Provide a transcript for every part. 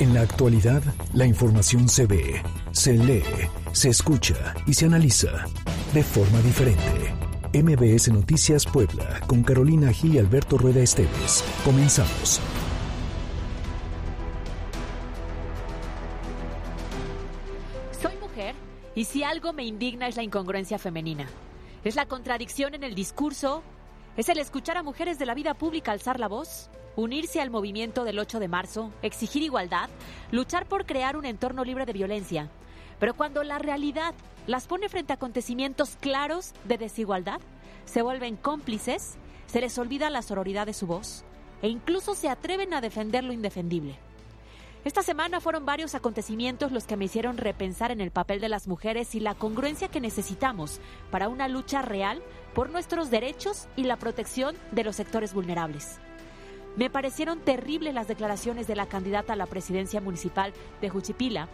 En la actualidad, la información se ve, se lee, se escucha y se analiza de forma diferente. MBS Noticias Puebla, con Carolina Gil y Alberto Rueda Esteves. Comenzamos. Soy mujer y si algo me indigna es la incongruencia femenina. Es la contradicción en el discurso, es el escuchar a mujeres de la vida pública alzar la voz, unirse al movimiento del 8 de marzo, exigir igualdad, luchar por crear un entorno libre de violencia. Pero cuando la realidad las pone frente a acontecimientos claros de desigualdad, se vuelven cómplices, se les olvida la sororidad de su voz e incluso se atreven a defender lo indefendible. Esta semana fueron varios acontecimientos los que me hicieron repensar en el papel de las mujeres y la congruencia que necesitamos para una lucha real por nuestros derechos y la protección de los sectores vulnerables. Me parecieron terribles las declaraciones de la candidata a la presidencia municipal de Juchipila,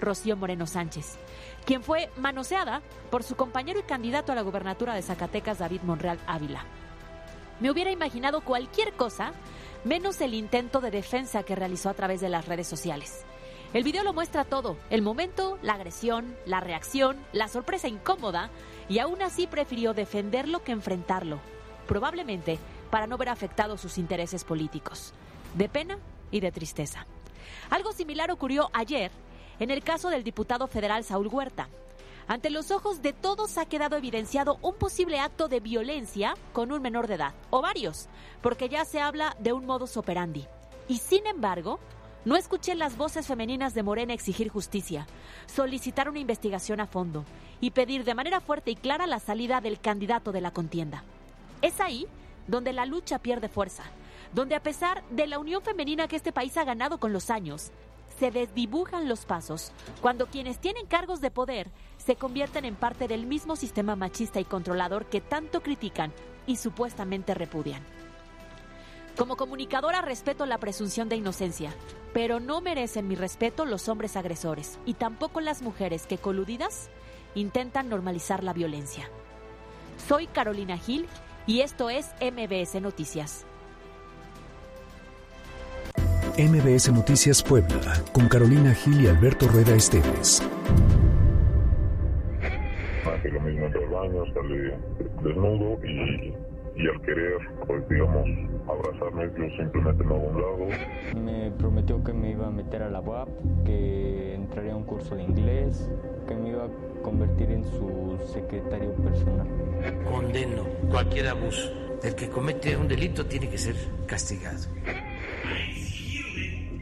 Rocío Moreno Sánchez, quien fue manoseada por su compañero y candidato a la gubernatura de Zacatecas, David Monreal Ávila. Me hubiera imaginado cualquier cosa menos el intento de defensa que realizó a través de las redes sociales. El video lo muestra todo, el momento, la agresión, la reacción, la sorpresa incómoda, y aún así prefirió defenderlo que enfrentarlo, probablemente para no ver afectados sus intereses políticos, de pena y de tristeza. Algo similar ocurrió ayer en el caso del diputado federal Saúl Huerta. Ante los ojos de todos ha quedado evidenciado un posible acto de violencia con un menor de edad, o varios, porque ya se habla de un modus operandi. Y sin embargo, no escuché las voces femeninas de Morena exigir justicia, solicitar una investigación a fondo y pedir de manera fuerte y clara la salida del candidato de la contienda. Es ahí donde la lucha pierde fuerza, donde a pesar de la unión femenina que este país ha ganado con los años, se desdibujan los pasos cuando quienes tienen cargos de poder se convierten en parte del mismo sistema machista y controlador que tanto critican y supuestamente repudian. Como comunicadora respeto la presunción de inocencia, pero no merecen mi respeto los hombres agresores y tampoco las mujeres que coludidas intentan normalizar la violencia. Soy Carolina Gil y esto es MBS Noticias. MBS Noticias Puebla, con Carolina Gil y Alberto Rueda Esteves. Hace lo mismo entre el baño, sale desnudo y, y al querer, pues digamos, abrazarme, yo simplemente me hago un lado. Me prometió que me iba a meter a la UAP, que entraría a un curso de inglés, que me iba a convertir en su secretario personal. Condeno cualquier abuso. El que comete un delito tiene que ser castigado.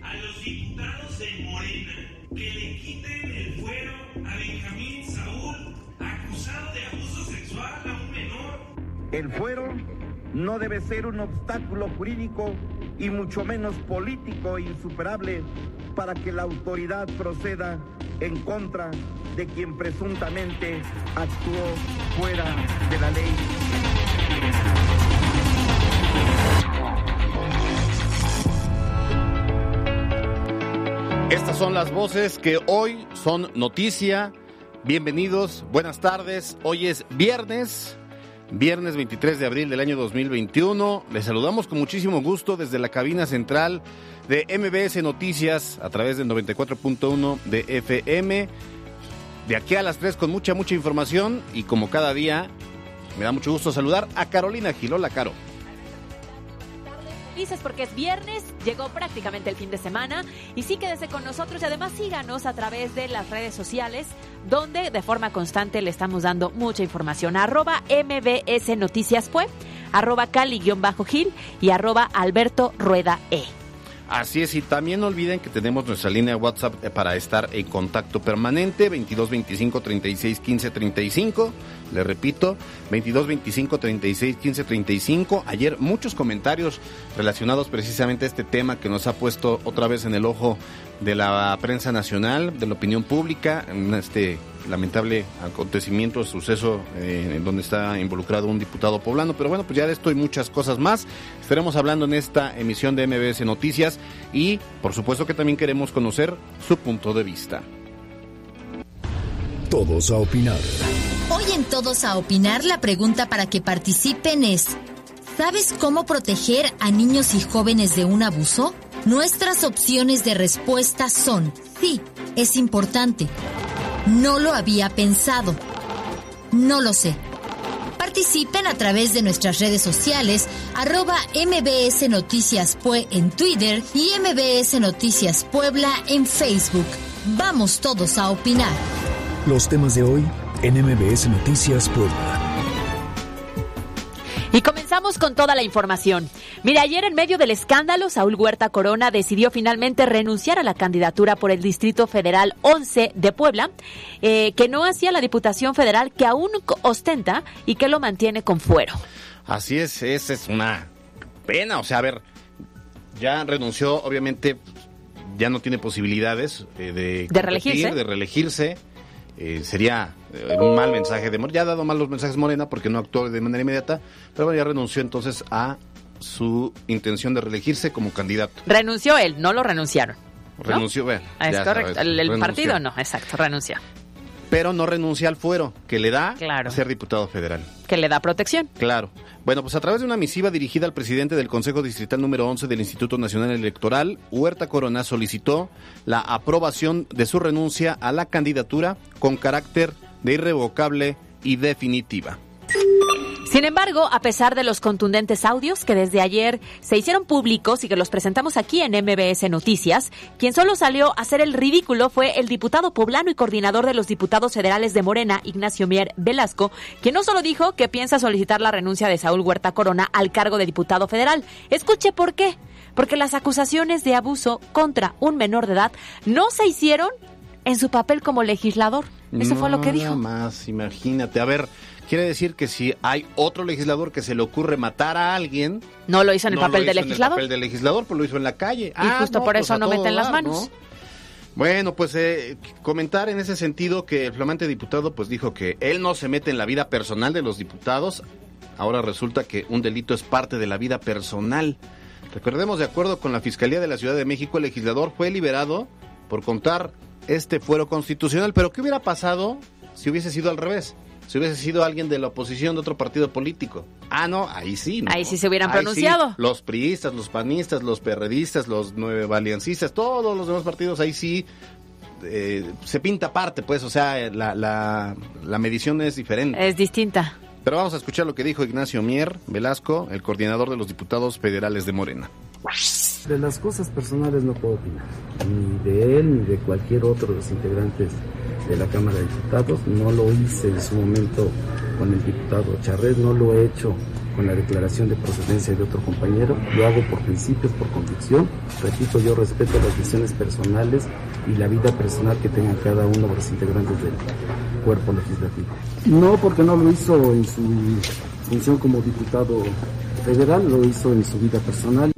A los diputados de Morena que le quiten el fuero a Benjamín Saúl, acusado de abuso sexual a un menor. El fuero no debe ser un obstáculo jurídico y mucho menos político insuperable para que la autoridad proceda en contra de quien presuntamente actuó fuera de la ley. Son las voces que hoy son noticia. Bienvenidos, buenas tardes. Hoy es viernes, viernes 23 de abril del año 2021. Les saludamos con muchísimo gusto desde la cabina central de MBS Noticias a través del 94.1 de FM. De aquí a las 3 con mucha, mucha información y como cada día me da mucho gusto saludar a Carolina Gilola Caro. Felices porque es viernes, llegó prácticamente el fin de semana y sí quédese con nosotros y además síganos a través de las redes sociales donde de forma constante le estamos dando mucha información. Arroba MBS Noticias Pue, arroba Cali-Gil y arroba Alberto Rueda E. Así es, y también no olviden que tenemos nuestra línea de WhatsApp eh, para estar en contacto permanente, 22 25 36 15 35. Le repito, 22 25 36 15 35. Ayer muchos comentarios relacionados precisamente a este tema que nos ha puesto otra vez en el ojo de la prensa nacional, de la opinión pública, en este lamentable acontecimiento, suceso eh, en donde está involucrado un diputado poblano. Pero bueno, pues ya de esto y muchas cosas más estaremos hablando en esta emisión de MBS Noticias y por supuesto que también queremos conocer su punto de vista. Todos a opinar. Hoy en Todos a Opinar la pregunta para que participen es, ¿sabes cómo proteger a niños y jóvenes de un abuso? Nuestras opciones de respuesta son sí, es importante. No lo había pensado. No lo sé. Participen a través de nuestras redes sociales, arroba MBS Noticias Pue en Twitter y MBS Noticias Puebla en Facebook. Vamos todos a opinar. Los temas de hoy en MBS Noticias Puebla. Y comenzamos con toda la información. Mire, ayer en medio del escándalo, Saúl Huerta Corona decidió finalmente renunciar a la candidatura por el Distrito Federal 11 de Puebla, eh, que no hacía la Diputación Federal que aún ostenta y que lo mantiene con fuero. Así es, esa es una pena. O sea, a ver, ya renunció, obviamente ya no tiene posibilidades eh, de, de reelegirse. De reelegirse. Eh, sería un mal mensaje de Morena. Ya ha dado malos mensajes Morena porque no actuó de manera inmediata, pero bueno, ya renunció entonces a su intención de reelegirse como candidato. Renunció él, no lo renunciaron. Renunció, bueno, Es correcto. el, partido no, exacto, renunció. Pero no renuncia al fuero que le da ser diputado federal. Que le da protección. Claro. Bueno, pues a través de una misiva dirigida al presidente del Consejo Distrital número 11 del Instituto Nacional Electoral, Huerta Corona solicitó la aprobación de su renuncia a la candidatura con carácter de irrevocable y definitiva. Sin embargo, a pesar de los contundentes audios que desde ayer se hicieron públicos y que los presentamos aquí en MBS Noticias, quien solo salió a hacer el ridículo fue el diputado poblano y coordinador de los diputados federales de Morena, Ignacio Mier Velasco, quien no solo dijo que piensa solicitar la renuncia de Saúl Huerta Corona al cargo de diputado federal. Escuche por qué. Porque las acusaciones de abuso contra un menor de edad no se hicieron en su papel como legislador. Eso fue lo que dijo. Nada más, imagínate. A ver, Quiere decir que si hay otro legislador que se le ocurre matar a alguien... No lo hizo en el papel de legislador. En el papel de legislador, pues lo hizo en la calle. Y ah, justo por pues eso no meten las manos. Bueno, pues eh, comentar en ese sentido que el flamante diputado pues dijo que él no se mete en la vida personal de los diputados. Ahora resulta que un delito es parte de la vida personal. Recordemos, de acuerdo con la Fiscalía de la Ciudad de México, el legislador fue liberado por contar este fuero constitucional. Pero ¿qué hubiera pasado si hubiese sido al revés? si hubiese sido alguien de la oposición de otro partido político. Ah, no, ahí sí. Ahí sí se hubieran pronunciado. Los priistas, los panistas, los perredistas, los nueve valiancistas, todos los demás partidos, ahí sí eh, se pinta aparte, pues, o sea, la, la, la medición es diferente. Es distinta. Pero vamos a escuchar lo que dijo Ignacio Mier Velasco, el coordinador de los diputados federales de Morena. De las cosas personales no puedo opinar, ni de él ni de cualquier otro de los integrantes de la Cámara de Diputados. No lo hice en su momento con el diputado Charret, no lo he hecho con la declaración de procedencia de otro compañero. Lo hago por principios, por convicción. Repito, yo respeto las decisiones personales y la vida personal que tengan cada uno de los integrantes del cuerpo legislativo. No porque no lo hizo en su función como diputado federal, lo hizo en su vida personal.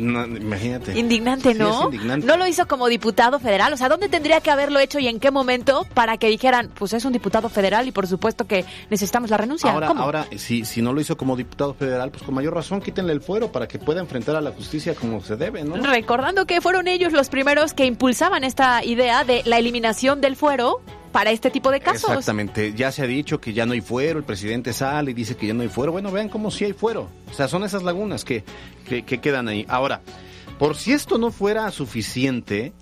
No, imagínate. Indignante, ¿no? No lo hizo como diputado federal. O sea, ¿dónde tendría que haberlo hecho y en qué momento para que dijeran, pues es un diputado federal y por supuesto que necesitamos la renuncia? Ahora, ahora si, si no lo hizo como diputado federal, pues con mayor razón quítenle el fuero para que pueda enfrentar a la justicia como se debe, ¿no? Recordando que fueron ellos los primeros que impulsaban esta idea de la eliminación del fuero para este tipo de casos. Exactamente, ya se ha dicho que ya no hay fuero, el presidente sale y dice que ya no hay fuero. Bueno, vean cómo sí hay fuero. O sea, son esas lagunas que, que, que quedan ahí. Ahora, por si esto no fuera suficiente,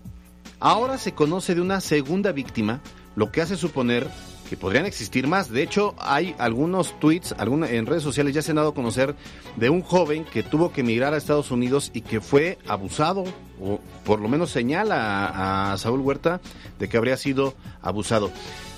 ahora se conoce de una segunda víctima, lo que hace suponer que podrían existir más. De hecho, hay algunos tweets alguna, en redes sociales ya se han dado a conocer de un joven que tuvo que emigrar a Estados Unidos y que fue abusado, o por lo menos señala a, Saúl Huerta de que habría sido abusado.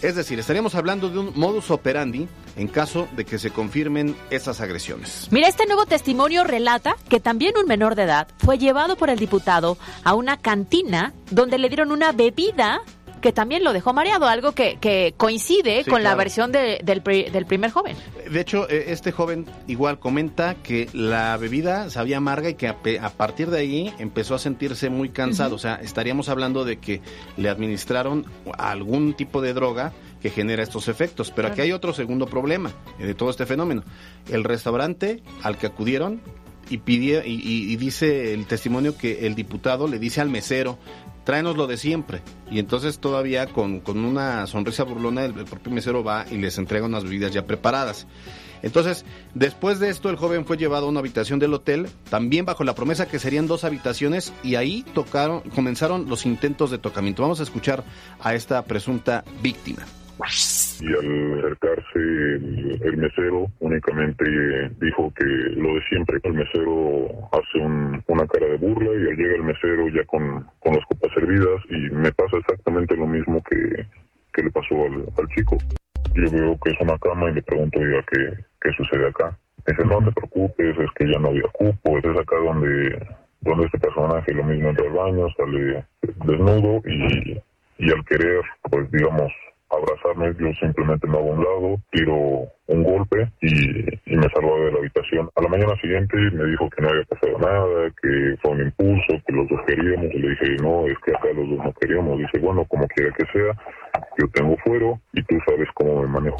Es decir, estaríamos hablando de un modus operandi en caso de que se confirmen esas agresiones. Mira, este nuevo testimonio relata que también un menor de edad fue llevado por el diputado a una cantina donde le dieron una bebida que también lo dejó mareado, algo que, que coincide con la versión del, del, primer joven. De hecho, eh, este joven igual comenta que la bebida sabía amarga y que a, partir de ahí empezó a sentirse muy cansado. O sea, estaríamos hablando de que le administraron algún tipo de droga que genera estos efectos. Pero aquí hay otro segundo problema eh, de todo este fenómeno. El restaurante al que acudieron y, pide, y, dice el testimonio que el diputado le dice al mesero, tráenos lo de siempre. Y entonces todavía con, con una sonrisa burlona el, propio mesero va y les entrega unas bebidas ya preparadas. Entonces, después de esto, el joven fue llevado a una habitación del hotel, también bajo la promesa que serían dos habitaciones, y ahí tocaron, comenzaron los intentos de tocamiento. Vamos a escuchar a esta presunta víctima. Y al acercarse el, mesero únicamente dijo que lo de siempre, el mesero hace una cara de burla y al llegar el mesero ya con, con copas servidas y me pasa exactamente lo mismo que, que le pasó al, al chico. Yo veo que es una cama y le pregunto, oiga, ¿qué, qué sucede acá? Dice, no te preocupes, es que ya no había cupo, es acá donde, donde este personaje lo mismo entra al baño, sale desnudo y, y al querer, pues digamos, abrazarme, yo simplemente me hago a un lado, tiro un golpe y, me salgo de la habitación. A la mañana siguiente me dijo que no había pasado nada, que fue un impulso, que los dos queríamos. Y le dije, no, es que acá los dos no queríamos. Dice, bueno, como quiera que sea, yo tengo fuero y tú sabes cómo me manejo.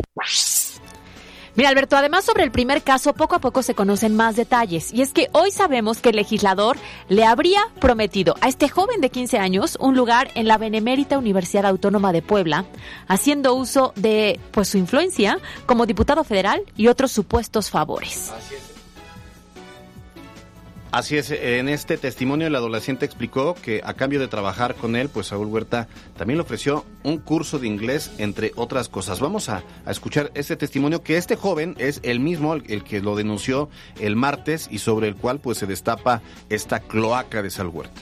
Mira, Alberto, además sobre el primer caso, poco a poco se conocen más detalles. Y es que hoy sabemos que el legislador le habría prometido a este joven de 15 años un lugar en la Benemérita Universidad Autónoma de Puebla, haciendo uso de pues su influencia como diputado federal y otros supuestos favores. En este testimonio el adolescente explicó que a cambio de trabajar con él, pues Saúl Huerta también le ofreció un curso de inglés, entre otras cosas. Vamos a, escuchar este testimonio que este joven es el mismo, el, que lo denunció el martes y sobre el cual pues se destapa esta cloaca de Saúl Huerta.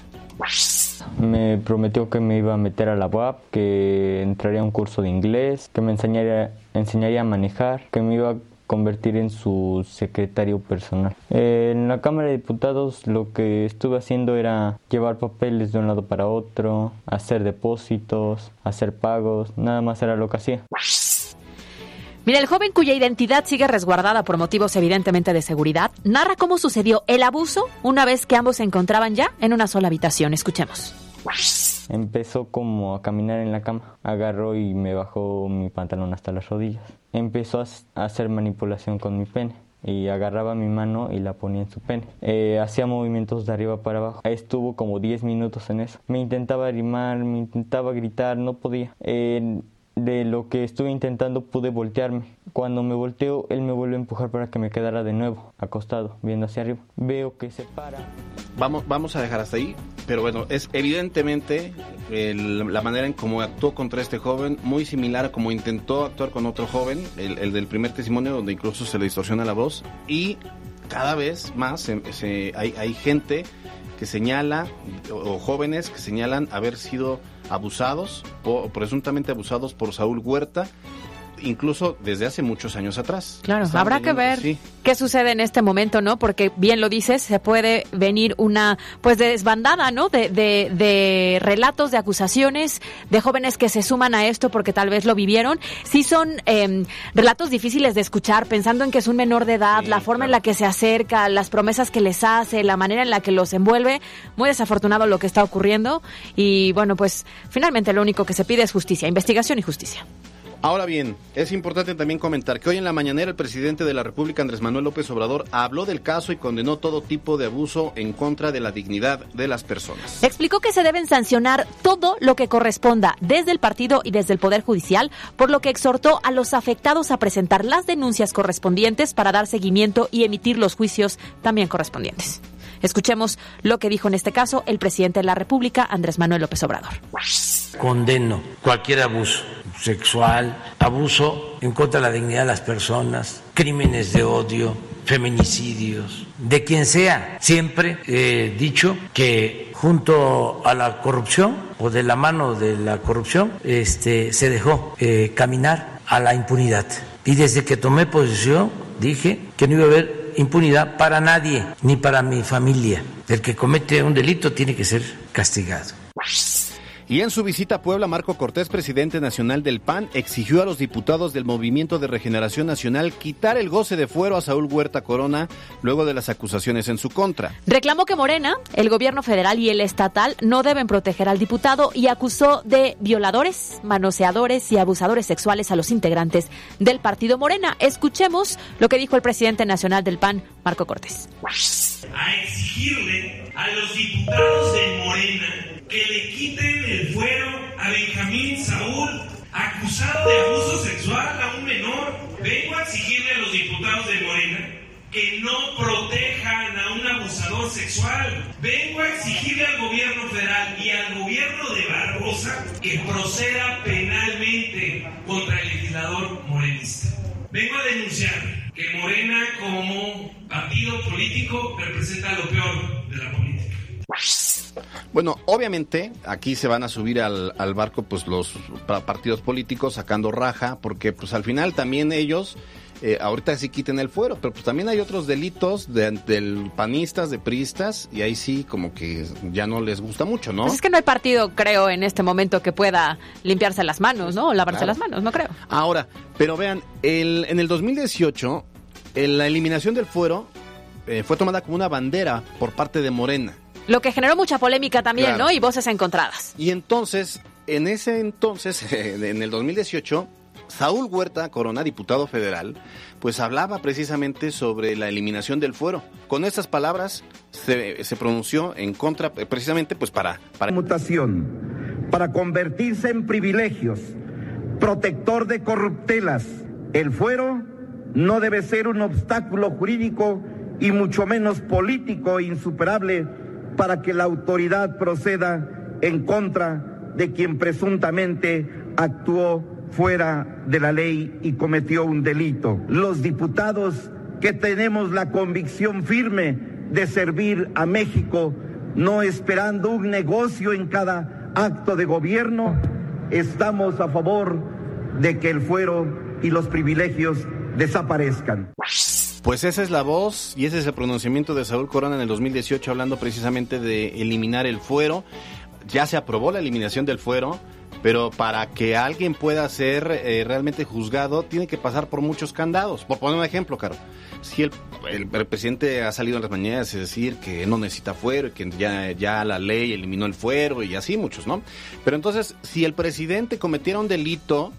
Me prometió que me iba a meter a la UAP, que entraría a un curso de inglés, que me enseñaría, enseñaría a manejar, que me iba a convertir en su secretario personal. En la Cámara de Diputados lo que estuve haciendo era llevar papeles de un lado para otro, hacer depósitos, hacer pagos, nada más era lo que hacía. Mira, el joven cuya identidad sigue resguardada por motivos evidentemente de seguridad, narra cómo sucedió el abuso una vez que ambos se encontraban ya en una sola habitación. Escuchemos. Empezó como a caminar en la cama. Agarró y me bajó mi pantalón hasta las rodillas. Empezó a hacer manipulación con mi pene y agarraba mi mano y la ponía en su pene. Eh, hacía movimientos de arriba para abajo. Estuvo como 10 minutos en eso. Me intentaba arrimar, me intentaba gritar, no podía. De lo que estuve intentando pude voltearme. Cuando me volteo, él me vuelve a empujar para que me quedara de nuevo, acostado, viendo hacia arriba. Veo que se para. Vamos, vamos a dejar hasta ahí, pero bueno, es evidentemente la manera en cómo actuó contra este joven, muy similar a como intentó actuar con otro joven, el, del primer testimonio, donde incluso se le distorsiona la voz, y cada vez más hay, hay gente que señala, o jóvenes que señalan haber sido abusados o presuntamente abusados por Saúl Huerta incluso desde hace muchos años atrás. Claro, habrá que ver qué sucede en este momento, ¿no? Porque bien lo dices, se puede venir una pues desbandada, ¿no? De, de, relatos, de acusaciones, de jóvenes que se suman a esto porque tal vez lo vivieron. Sí son em, relatos difíciles de escuchar, pensando en que es un menor de edad, la forma en la que se acerca, las promesas que les hace, la manera en la que los envuelve. Muy desafortunado lo que está ocurriendo y bueno, pues finalmente lo único que se pide es justicia, investigación y justicia. Ahora bien, es importante también comentar que hoy en la mañanera el presidente de la República, Andrés Manuel López Obrador, habló del caso y condenó todo tipo de abuso en contra de la dignidad de las personas. Explicó que se deben sancionar todo lo que corresponda desde el partido y desde el Poder Judicial, por lo que exhortó a los afectados a presentar las denuncias correspondientes para dar seguimiento y emitir los juicios también correspondientes. Escuchemos lo que dijo en este caso el presidente de la República, Andrés Manuel López Obrador. Condeno cualquier abuso sexual, abuso en contra de la dignidad de las personas, crímenes de odio, feminicidios, de quien sea. Siempre he dicho que junto a la corrupción o de la mano de la corrupción este, se dejó eh, caminar a la impunidad. Y desde que tomé posición dije que no iba a haber impunidad para nadie, ni para mi familia. El que comete un delito tiene que ser castigado. Y en su visita a Puebla, Marco Cortés, presidente nacional del PAN, exigió a los diputados del Movimiento de Regeneración Nacional quitar el goce de fuero a Saúl Huerta Corona luego de las acusaciones en su contra. Reclamó que Morena, el gobierno federal y el estatal no deben proteger al diputado y acusó de violadores, manoseadores y abusadores sexuales a los integrantes del partido Morena. Escuchemos lo que dijo el presidente nacional del PAN, Marco Cortés. A exigirle a los diputados de Morena que le quiten el fuero a Benjamín Saúl, acusado de abuso sexual a un menor. Vengo a exigirle a los diputados de Morena que no protejan a un abusador sexual. Vengo a exigirle al gobierno federal y al gobierno de Barbosa que proceda penalmente contra el legislador morenista. Vengo a denunciar que Morena como partido político representa lo peor de la política. Bueno, obviamente aquí se van a subir al, al barco pues los pa- partidos políticos sacando raja, porque pues al final también ellos eh, ahorita sí quiten el fuero, pero pues también hay otros delitos de, del panistas, de priistas, y ahí sí como que ya no les gusta mucho, ¿no? Pues es que no hay partido, creo, en este momento que pueda limpiarse las manos, ¿no? O lavarse Claro. las manos, no creo. Ahora, pero vean, el, en el 2018, el- la eliminación del fuero eh, fue tomada como una bandera por parte de Morena. Lo que generó mucha polémica también, Claro. ¿no? Y voces encontradas. Y entonces, en ese entonces, en el 2018, Saúl Huerta Corona, diputado federal, pues hablaba precisamente sobre la eliminación del fuero. Con estas palabras se, se pronunció en contra, eh, precisamente pues para... para mutación para convertirse en privilegios, protector de corruptelas. El fuero no debe ser un obstáculo jurídico y mucho menos político insuperable para que la autoridad proceda en contra de quien presuntamente actuó fuera de la ley y cometió un delito. Los diputados que tenemos la convicción firme de servir a México, no esperando un negocio en cada acto de gobierno, estamos a favor de que el fuero y los privilegios desaparezcan. Pues esa es la voz y ese es el pronunciamiento de Saúl Corona en el 2018 hablando precisamente de eliminar el fuero. Ya se aprobó la eliminación del fuero, pero para que alguien pueda ser eh, realmente juzgado tiene que pasar por muchos candados. Por poner un ejemplo, Caro, si el, presidente ha salido en las mañanas a decir que no necesita fuero que ya, ya la ley eliminó el fuero y así muchos, ¿no? Pero entonces, si el presidente cometiera un delito,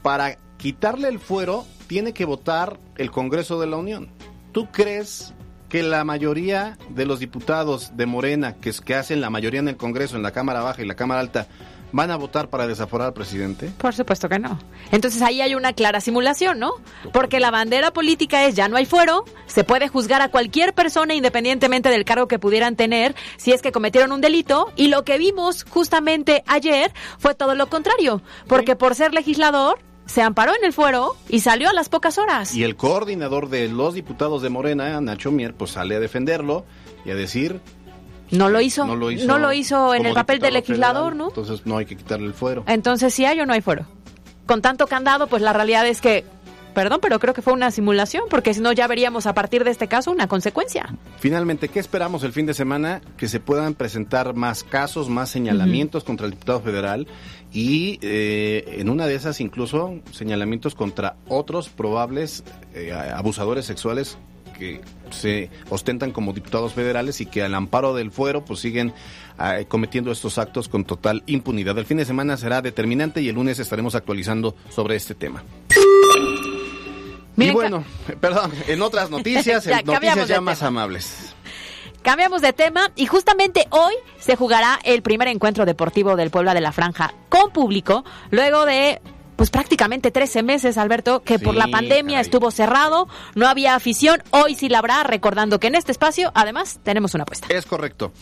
para quitarle el fuero tiene que votar el Congreso de la Unión. ¿Tú crees que la mayoría de los diputados de Morena, que, es, que hacen la mayoría en el Congreso, en la Cámara Baja y la Cámara Alta, van a votar para desaforar al presidente? Por supuesto que no. Entonces ahí hay una clara simulación, ¿no? Porque la bandera política es ya no hay fuero, se puede juzgar a cualquier persona independientemente del cargo que pudieran tener si es que cometieron un delito y lo que vimos justamente ayer fue todo lo contrario, porque por ser legislador se amparó en el fuero y salió a las pocas horas. Y el coordinador de los diputados de Morena, Nacho Mier, pues sale a defenderlo y a decir... No lo hizo. No lo hizo, No lo hizo en el papel de legislador, federal, ¿no? Entonces no hay que quitarle el fuero. Entonces, si hay o no hay fuero. Con tanto candado, pues la realidad es que, perdón, pero creo que fue una simulación, porque si no ya veríamos a partir de este caso una consecuencia. Finalmente, ¿qué esperamos el fin de semana? Que se puedan presentar más casos, más señalamientos contra el diputado federal y eh, en una de esas incluso señalamientos contra otros probables eh, abusadores sexuales que se ostentan como diputados federales y que al amparo del fuero pues siguen eh, cometiendo estos actos con total impunidad. El fin de semana será determinante y el lunes estaremos actualizando sobre este tema. Miren, y bueno, perdón, en otras noticias, Ya, en noticias ya más amables. Cambiamos de tema y justamente hoy se jugará el primer encuentro deportivo del Puebla de la Franja con público, luego de pues prácticamente 13 meses, Alberto, que por la pandemia caray. estuvo cerrado, no había afición, hoy sí la habrá, recordando que en este espacio además tenemos una apuesta. Es correcto.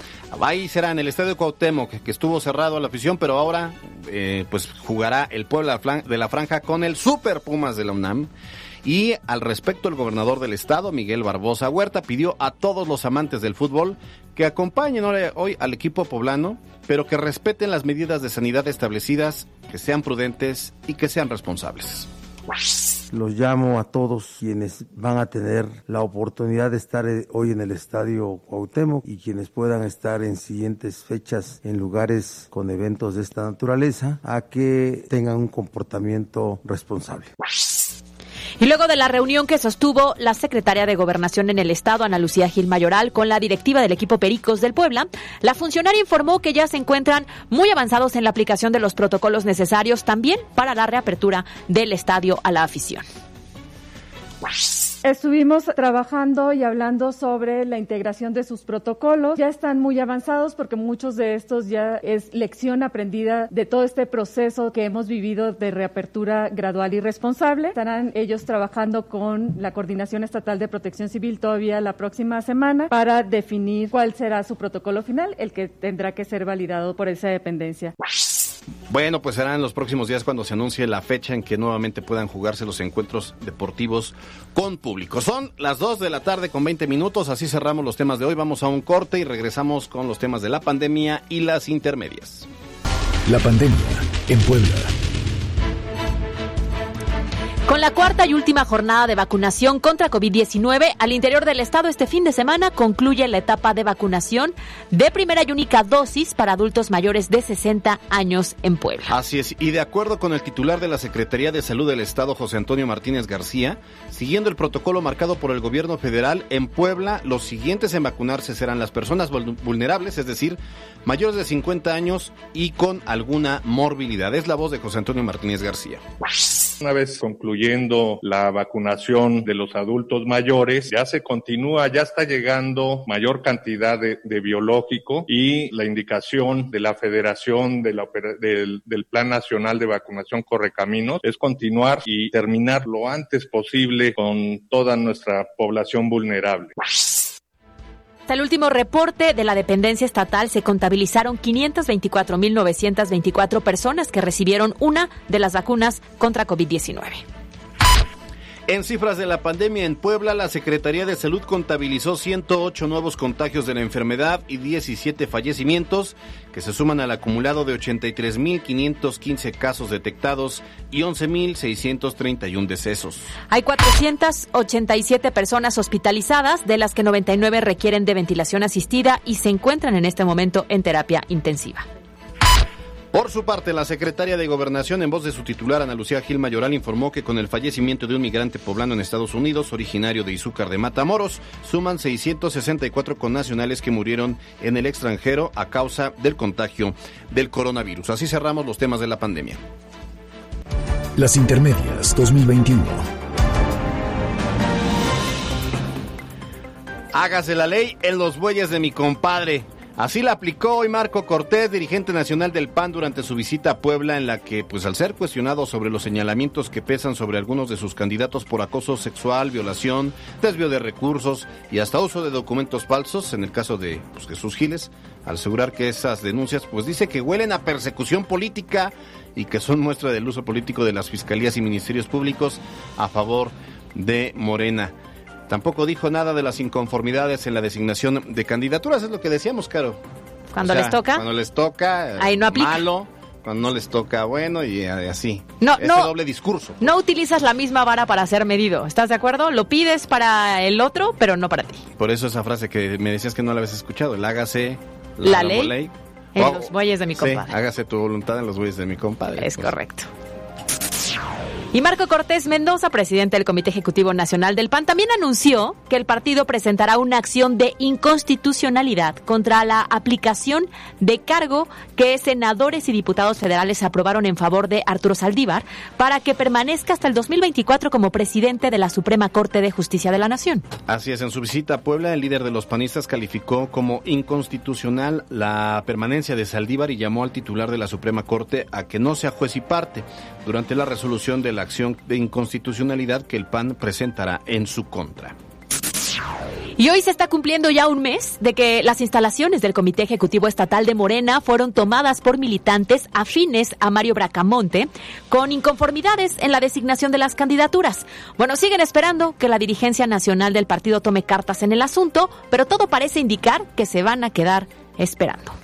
Ahí será en el Estadio Cuauhtémoc, que, estuvo cerrado a la afición, pero ahora eh, pues jugará el pueblo de la Flan- de la Franja con el Super Pumas de la UNAM. Y al respecto, el gobernador del estado, Miguel Barbosa Huerta, pidió a todos los amantes del fútbol que acompañen hoy al equipo poblano, pero que respeten las medidas de sanidad establecidas, que sean prudentes y que sean responsables. Los llamo a todos quienes van a tener la oportunidad de estar eh, hoy en el estadio Cuauhtémoc y quienes puedan estar en siguientes fechas en lugares con eventos de esta naturaleza a que tengan un comportamiento responsable. Y luego de la reunión que sostuvo la secretaria de Gobernación en el Estado, Ana Lucía Gil Mayoral, con la directiva del equipo Pericos del Puebla, la funcionaria informó que ya se encuentran muy avanzados en la aplicación de los protocolos necesarios también para la reapertura del estadio a la afición. Estuvimos trabajando y hablando sobre la integración de sus protocolos. Ya están muy avanzados porque muchos de estos ya es lección aprendida de todo este proceso que hemos vivido de reapertura gradual y responsable. Estarán ellos trabajando con la Coordinación Estatal de Protección Civil todavía la próxima semana para definir cuál será su protocolo final, el que tendrá que ser validado por esa dependencia. Bueno, pues será en los próximos días cuando se anuncie la fecha en que nuevamente puedan jugarse los encuentros deportivos con público. Son las 2 de la tarde con 20 minutos, así cerramos los temas de hoy. Vamos a un corte y regresamos con los temas de la pandemia y las intermedias. La pandemia en Puebla. Con la cuarta y última jornada de vacunación contra COVID-19 al interior del estado este fin de semana concluye la etapa de vacunación de primera y única dosis para adultos mayores de 60 años en Puebla. Así es, y de acuerdo con el titular de la Secretaría de Salud del Estado, José Antonio Martínez García, siguiendo el protocolo marcado por el gobierno federal, en Puebla los siguientes en vacunarse serán las personas vulnerables, es decir, mayores de 50 años y con alguna morbilidad. Es la voz de José Antonio Martínez García. Una vez concluyendo la vacunación de los adultos mayores, ya se continúa, ya está llegando mayor cantidad de, biológico y la indicación de la Federación de la, del, del Plan Nacional de Vacunación Correcaminos es continuar y terminar lo antes posible con toda nuestra población vulnerable. Hasta el último reporte de la dependencia estatal se contabilizaron 524.924 personas que recibieron una de las vacunas contra COVID-19. En cifras de la pandemia en Puebla, la Secretaría de Salud contabilizó 108 nuevos contagios de la enfermedad y 17 fallecimientos, que se suman al acumulado de 83.515 casos detectados y 11.631 decesos. Hay 487 personas hospitalizadas, de las que 99 requieren de ventilación asistida y se encuentran en este momento en terapia intensiva. Por su parte, la secretaria de Gobernación, en voz de su titular, Ana Lucía Gil Mayoral, informó que con el fallecimiento de un migrante poblano en Estados Unidos, originario de Izúcar de Matamoros, suman 664 connacionales que murieron en el extranjero a causa del contagio del coronavirus. Así cerramos los temas de la pandemia. Las Intermedias 2021. Hágase la ley en los bueyes de mi compadre. Así la aplicó hoy Marco Cortés, dirigente nacional del PAN, durante su visita a Puebla, en la que, pues al ser cuestionado sobre los señalamientos que pesan sobre algunos de sus candidatos por acoso sexual, violación, desvío de recursos y hasta uso de documentos falsos, en el caso de pues, Jesús Giles, al asegurar que esas denuncias, pues dice que huelen a persecución política y que son muestra del uso político de las fiscalías y ministerios públicos a favor de Morena. Tampoco dijo nada de las inconformidades en la designación de candidaturas, es lo que decíamos, Caro. Cuando les toca. Cuando les toca, ahí no aplica. malo. Cuando no les toca, bueno, y así. No, Ese doble discurso. No utilizas la misma vara para ser medido. ¿Estás de acuerdo? Lo pides para el otro, pero no para ti. Por eso esa frase que me decías que no la habías escuchado, el hágase la, ley, en los bueyes de mi compadre. hágase tu voluntad en los bueyes de mi compadre. Es pues. correcto. Y Marco Cortés Mendoza, presidente del Comité Ejecutivo Nacional del PAN, también anunció que el partido presentará una acción de inconstitucionalidad contra la aplicación de cargo que senadores y diputados federales aprobaron en favor de Arturo Saldívar para que permanezca hasta el 2024 como presidente de la Suprema Corte de Justicia de la Nación. Así es, en su visita a Puebla, el líder de los panistas calificó como inconstitucional la permanencia de Saldívar y llamó al titular de la Suprema Corte a que no sea juez y parte durante la resolución de la acción de inconstitucionalidad que el PAN presentará en su contra. Y hoy se está cumpliendo ya un mes de que las instalaciones del Comité Ejecutivo Estatal de Morena fueron tomadas por militantes afines a Mario Bracamonte con inconformidades en la designación de las candidaturas. Bueno, siguen esperando que la dirigencia nacional del partido tome cartas en el asunto, pero todo parece indicar que se van a quedar esperando.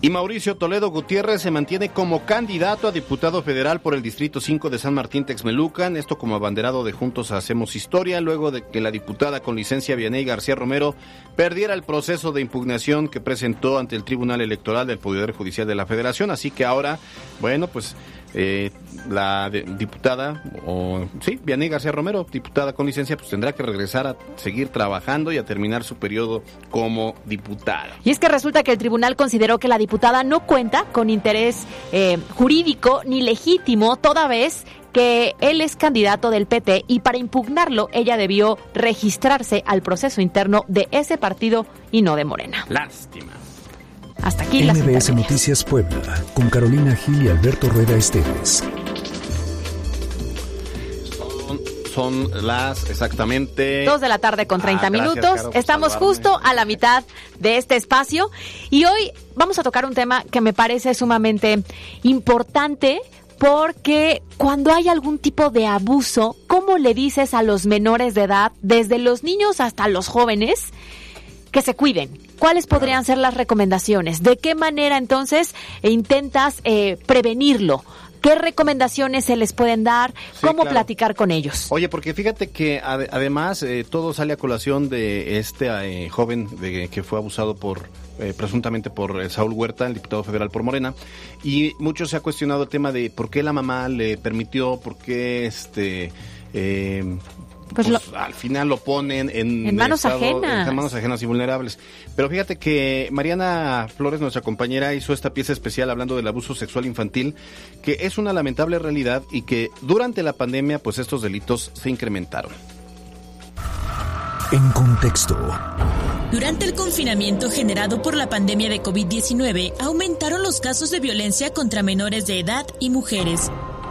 Y Mauricio Toledo Gutiérrez se mantiene como candidato a diputado federal por el Distrito 5 de San Martín Texmelucan, esto como abanderado de Juntos Hacemos Historia, luego de que la diputada con licencia Vianey García Romero perdiera el proceso de impugnación que presentó ante el Tribunal Electoral del Poder Judicial de la Federación. Así que ahora, bueno, pues eh, la diputada, o sí, Vianney García Romero, diputada con licencia, pues tendrá que regresar a seguir trabajando y a terminar su periodo como diputada. Y es que resulta que el tribunal consideró que la diputada no cuenta con interés eh, jurídico ni legítimo, toda vez que él es candidato del PT y para impugnarlo ella debió registrarse al proceso interno de ese partido y no de Morena. Lástima. Hasta aquí MBS Noticias Puebla, con Carolina Gil y Alberto Rueda Esteves. Son, las exactamente... Dos de la tarde con 30 Ah, gracias, minutos. Caro, Estamos salvarme. justo a la mitad de este espacio y hoy vamos a tocar un tema que me parece sumamente importante porque cuando hay algún tipo de abuso, ¿cómo le dices a los menores de edad, desde los niños hasta los jóvenes, que se cuiden? ¿Cuáles podrían ser las recomendaciones? ¿De qué manera entonces eh, intentas eh, prevenirlo? ¿Qué recomendaciones se les pueden dar? ¿Cómo claro. platicar con ellos? Oye, porque fíjate que ade- además eh, todo sale a colación de este eh, joven de, que fue abusado por eh, presuntamente por eh, Saúl Huerta, el diputado federal por Morena, y mucho se ha cuestionado el tema de por qué la mamá le permitió, por qué este eh, Pues pues, lo- al final lo ponen en, En manos ajenas. en manos ajenas y vulnerables. Pero fíjate que Mariana Flores, nuestra compañera, hizo esta pieza especial hablando del abuso sexual infantil, que es una lamentable realidad y que durante la pandemia, pues estos delitos se incrementaron. En contexto. Durante el confinamiento generado por la pandemia de COVID-19, aumentaron los casos de violencia contra menores de edad y mujeres.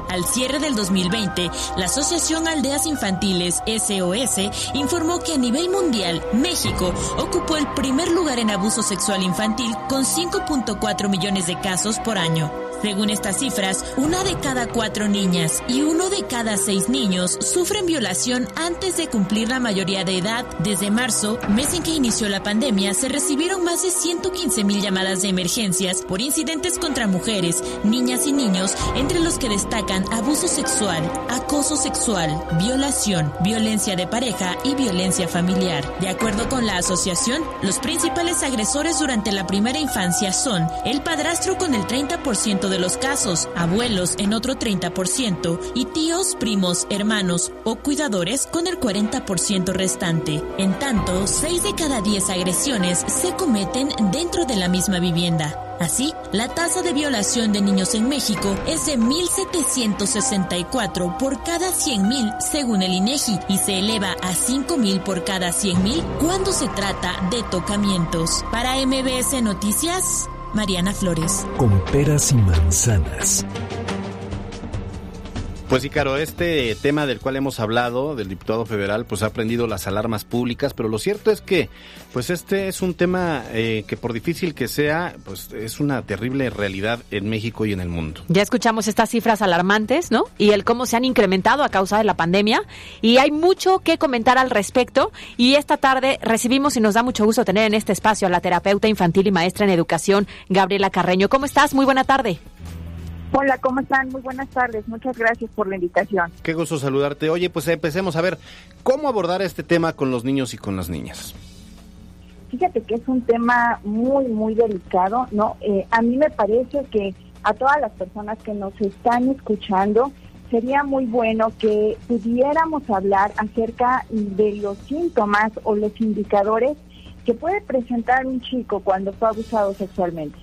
Al cierre del 2020, la Asociación Aldeas Infantiles SOS informó que a nivel mundial, México ocupó el primer lugar en abuso sexual infantil con 5.4 millones de casos por año. Según estas cifras, una de cada cuatro niñas y uno de cada seis niños sufren violación antes de cumplir la mayoría de edad. Desde marzo, mes en que inició la pandemia, se recibieron más de 115 mil llamadas de emergencias por incidentes contra mujeres, niñas y niños, entre los que destacan abuso sexual, acoso sexual, violación, violencia de pareja y violencia familiar. De acuerdo con la asociación, los principales agresores durante la primera infancia son el padrastro con el 30% de los casos, abuelos en otro 30% y tíos, primos, hermanos o cuidadores con el 40% restante. En tanto, 6 de cada 10 agresiones se cometen dentro de la misma vivienda. Así, la tasa de violación de niños en México es de 1.764 por cada 100.000 según el INEGI y se eleva a 5.000 por cada 100.000 cuando se trata de tocamientos. Para MBS Noticias, Mariana Flores. Con peras y manzanas. Pues sí, Caro, este tema del cual hemos hablado, del diputado federal, pues ha prendido las alarmas públicas, pero lo cierto es que, pues este es un tema eh, que por difícil que sea, pues es una terrible realidad en México y en el mundo. Ya escuchamos estas cifras alarmantes, ¿no? Y el cómo se han incrementado a causa de la pandemia. Y hay mucho que comentar al respecto. Y esta tarde recibimos y nos da mucho gusto tener en este espacio a la terapeuta infantil y maestra en educación, Gabriela Carreño. ¿Cómo estás? Muy buena tarde. Hola, ¿cómo están? Muy buenas tardes. Muchas gracias por la invitación. Qué gusto saludarte. Oye, pues empecemos a ver cómo abordar este tema con los niños y con las niñas. Fíjate que es un tema muy, muy delicado, ¿no? Eh, a mí me parece que a todas las personas que nos están escuchando, sería muy bueno que pudiéramos hablar acerca de los síntomas o los indicadores que puede presentar un chico cuando fue abusado sexualmente.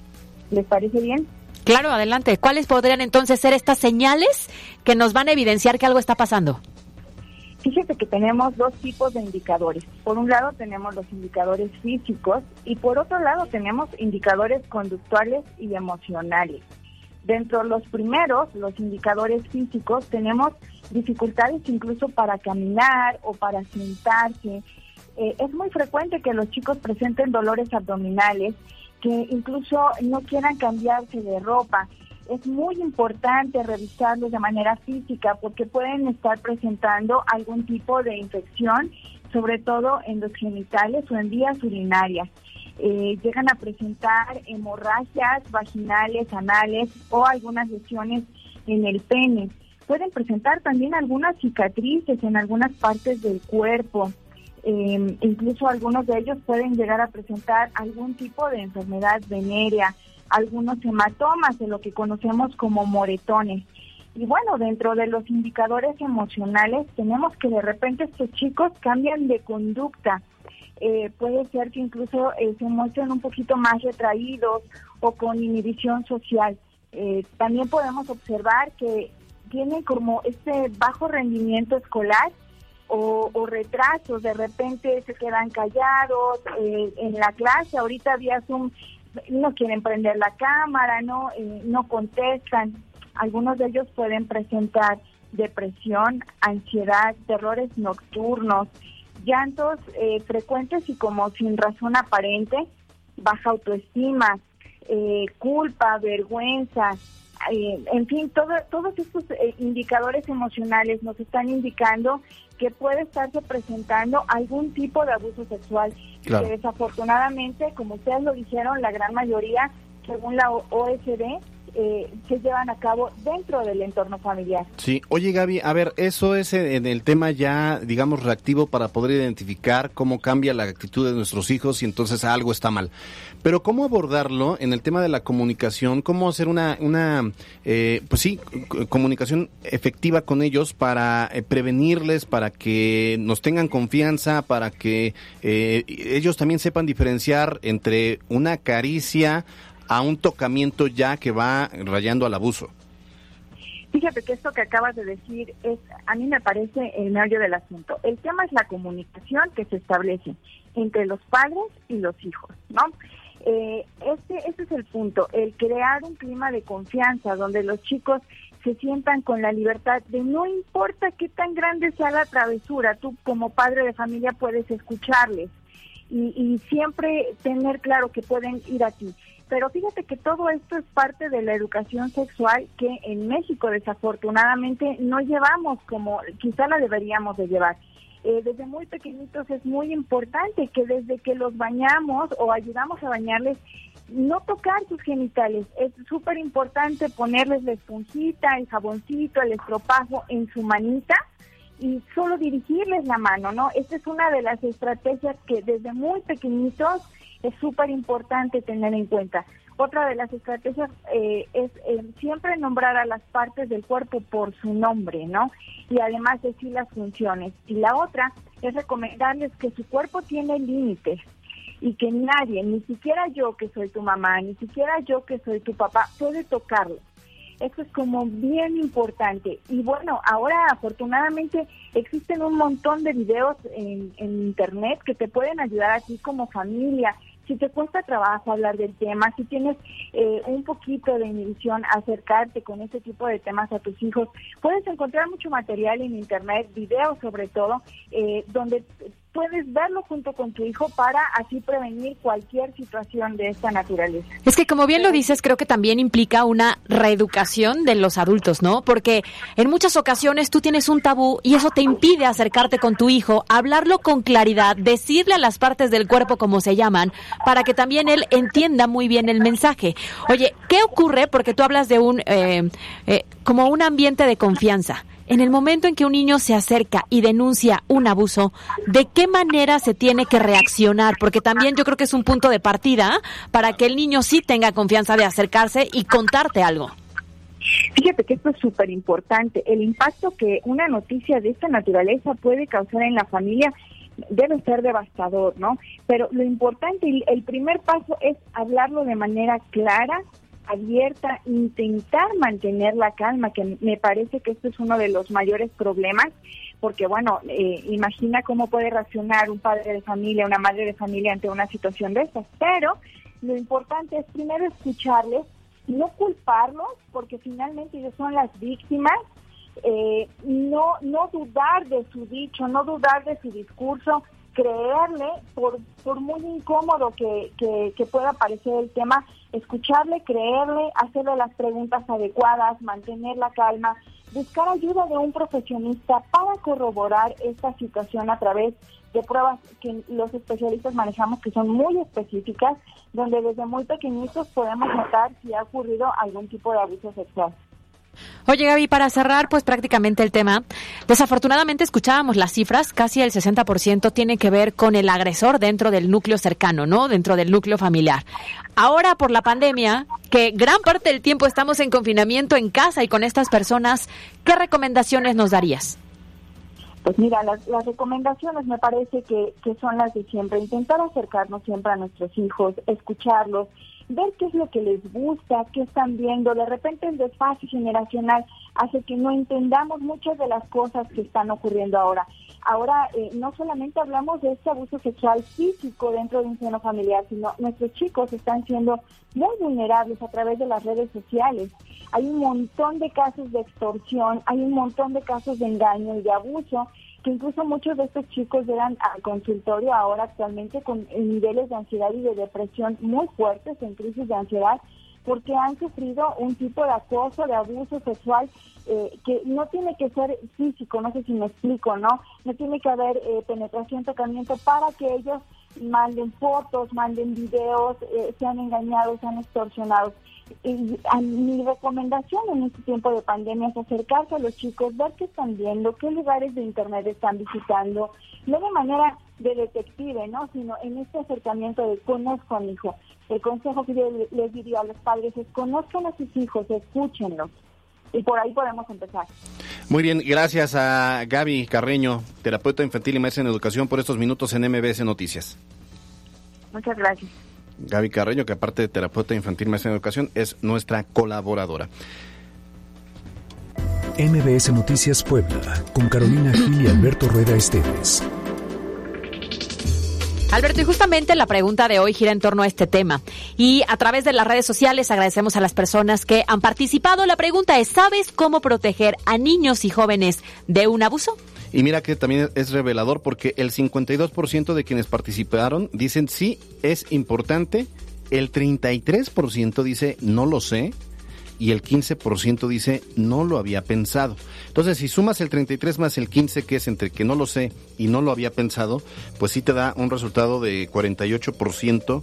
¿Les parece bien? Claro, adelante. ¿Cuáles podrían entonces ser estas señales que nos van a evidenciar que algo está pasando? Fíjese que tenemos dos tipos de indicadores. Por un lado tenemos los indicadores físicos y por otro lado tenemos indicadores conductuales y emocionales. Dentro de los primeros, los indicadores físicos, tenemos dificultades incluso para caminar o para sentarse. Eh, es muy frecuente que los chicos presenten dolores abdominales, que incluso no quieran cambiarse de ropa. Es muy importante revisarlos de manera física porque pueden estar presentando algún tipo de infección, sobre todo en los genitales o en vías urinarias. Eh, llegan a presentar hemorragias vaginales, anales o algunas lesiones en el pene. Pueden presentar también algunas cicatrices en algunas partes del cuerpo. Eh, incluso algunos de ellos pueden llegar a presentar algún tipo de enfermedad venérea, algunos hematomas de lo que conocemos como moretones. Y bueno, dentro de los indicadores emocionales tenemos que de repente estos chicos cambian de conducta. Eh, puede ser que incluso eh, se muestren un poquito más retraídos o con inhibición social. Eh, también podemos observar que tienen como este bajo rendimiento escolar o, retrasos, de repente se quedan callados eh, en la clase, ahorita vía Zoom no quieren prender la cámara, no, eh, no contestan. Algunos de ellos pueden presentar depresión, ansiedad, terrores nocturnos, llantos eh, frecuentes y como sin razón aparente, baja autoestima, eh, culpa, vergüenza, eh, en fin, todo, todos estos indicadores emocionales nos están indicando que puede estarse presentando algún tipo de abuso sexual. Que desafortunadamente, como ustedes lo dijeron, la gran mayoría, según la OSD, eh, se llevan a cabo dentro del entorno familiar. Sí, oye Gaby, a ver, eso es en el tema ya, digamos, reactivo para poder identificar cómo cambia la actitud de nuestros hijos y entonces algo está mal. Pero cómo abordarlo en el tema de la comunicación, cómo hacer una, una eh, pues sí, comunicación efectiva con ellos para eh, prevenirles, para que nos tengan confianza, para que ellos también sepan diferenciar entre una caricia a un tocamiento ya que va rayando al abuso. Fíjate que esto que acabas de decir es, a mí me parece el medio del asunto. El tema es la comunicación que se establece entre los padres y los hijos, ¿no? Eh, este, este es el punto, el crear un clima de confianza donde los chicos se sientan con la libertad de no importa qué tan grande sea la travesura, tú como padre de familia puedes escucharles y, y siempre tener claro que pueden ir aquí. Pero fíjate que todo esto es parte de la educación sexual que en México desafortunadamente no llevamos como quizá la deberíamos de llevar. Eh, desde muy pequeñitos es muy importante que desde que los bañamos o ayudamos a bañarles, no tocar sus genitales. Es súper importante ponerles la esponjita, el jaboncito, el estropajo en su manita y solo dirigirles la mano, ¿no? Esta es una de las estrategias que desde muy pequeñitos es súper importante tener en cuenta. Otra de las estrategias eh, es eh, siempre nombrar a las partes del cuerpo por su nombre, ¿no? Y además decir las funciones. Y la otra es recomendarles que su cuerpo tiene límites y que nadie, ni siquiera yo que soy tu mamá, ni siquiera yo que soy tu papá, puede tocarlo. Eso es como bien importante. Y bueno, ahora afortunadamente existen un montón de videos en, en internet que te pueden ayudar a ti como familia si te cuesta trabajo hablar del tema, si tienes eh, un poquito de inhibición, acercarte con este tipo de temas a tus hijos, puedes encontrar mucho material en internet, videos sobre todo, eh, donde puedes verlo junto con tu hijo para así prevenir cualquier situación de esta naturaleza. Es que como bien lo dices, creo que también implica una reeducación de los adultos, ¿no? Porque en muchas ocasiones tú tienes un tabú y eso te impide acercarte con tu hijo, hablarlo con claridad, decirle a las partes del cuerpo como se llaman, para que también él entienda muy bien el mensaje. Oye, ¿qué ocurre? Porque tú hablas de un, eh, eh, como un ambiente de confianza. En el momento en que un niño se acerca y denuncia un abuso, ¿de qué manera se tiene que reaccionar? Porque también yo creo que es un punto de partida para que el niño sí tenga confianza de acercarse y contarte algo. Fíjate que esto es súper importante. El impacto que una noticia de esta naturaleza puede causar en la familia debe ser devastador, ¿no? Pero lo importante, el primer paso es hablarlo de manera clara, abierta, intentar mantener la calma, que me parece que esto es uno de los mayores problemas, porque bueno, eh, imagina cómo puede reaccionar un padre de familia, una madre de familia ante una situación de estas, pero lo importante es primero escucharles, no culparlos, porque finalmente ellos son las víctimas, eh, no, no dudar de su dicho, no dudar de su discurso, creerle, por, por muy incómodo que, que, pueda parecer el tema, escucharle, creerle, hacerle las preguntas adecuadas, mantener la calma, buscar ayuda de un profesionista para corroborar esta situación a través de pruebas que los especialistas manejamos que son muy específicas, donde desde muy pequeñitos podemos notar si ha ocurrido algún tipo de abuso sexual. Oye Gaby, para cerrar pues prácticamente el tema, desafortunadamente escuchábamos las cifras, casi el 60% tiene que ver con el agresor dentro del núcleo cercano, ¿no? Dentro del núcleo familiar. Ahora por la pandemia, que gran parte del tiempo estamos en confinamiento en casa y con estas personas, ¿qué recomendaciones nos darías? Pues mira, las, recomendaciones me parece que, que son las de siempre, intentar acercarnos siempre a nuestros hijos, escucharlos, ver qué es lo que les gusta, qué están viendo. De repente el desfase generacional hace que no entendamos muchas de las cosas que están ocurriendo ahora. Ahora eh, no solamente hablamos de este abuso sexual físico dentro de un seno familiar, sino nuestros chicos están siendo muy vulnerables a través de las redes sociales. Hay un montón de casos de extorsión, hay un montón de casos de engaño y de abuso que incluso muchos de estos chicos llegan al consultorio ahora actualmente con niveles de ansiedad y de depresión muy fuertes, en crisis de ansiedad, porque han sufrido un tipo de acoso, de abuso sexual eh, que no tiene que ser físico, no sé si me explico, ¿no? No tiene que haber eh, penetración, tocamiento para que ellos manden fotos, manden videos, eh, sean engañados, sean extorsionados. Y a mi recomendación en este tiempo de pandemia es acercarse a los chicos, ver qué están viendo, qué lugares de internet están visitando, no de manera de detective, ¿no? Sino en este acercamiento de conozco a mi hijo. El consejo que yo les diría a los padres es conozcan a sus hijos, escúchenlos. Y por ahí podemos empezar. Muy bien, gracias a Gaby Carreño, terapeuta infantil y maestra en educación, por estos minutos en MBS Noticias. Muchas gracias. Gaby Carreño, que aparte de terapeuta infantil maestra en educación, es nuestra colaboradora. MBS Noticias Puebla, con Carolina Gil y Alberto Rueda Esteves. Alberto, y justamente la pregunta de hoy gira en torno a este tema. Y a través de las redes sociales agradecemos a las personas que han participado. La pregunta es, ¿sabes cómo proteger a niños y jóvenes de un abuso? Y mira que también es revelador porque el 52% de quienes participaron dicen sí, es importante. El 33% dice no lo sé y el 15% dice no lo había pensado. Entonces, si sumas el 33 más el 15, que es entre que no lo sé y no lo había pensado, pues sí te da un resultado de 48%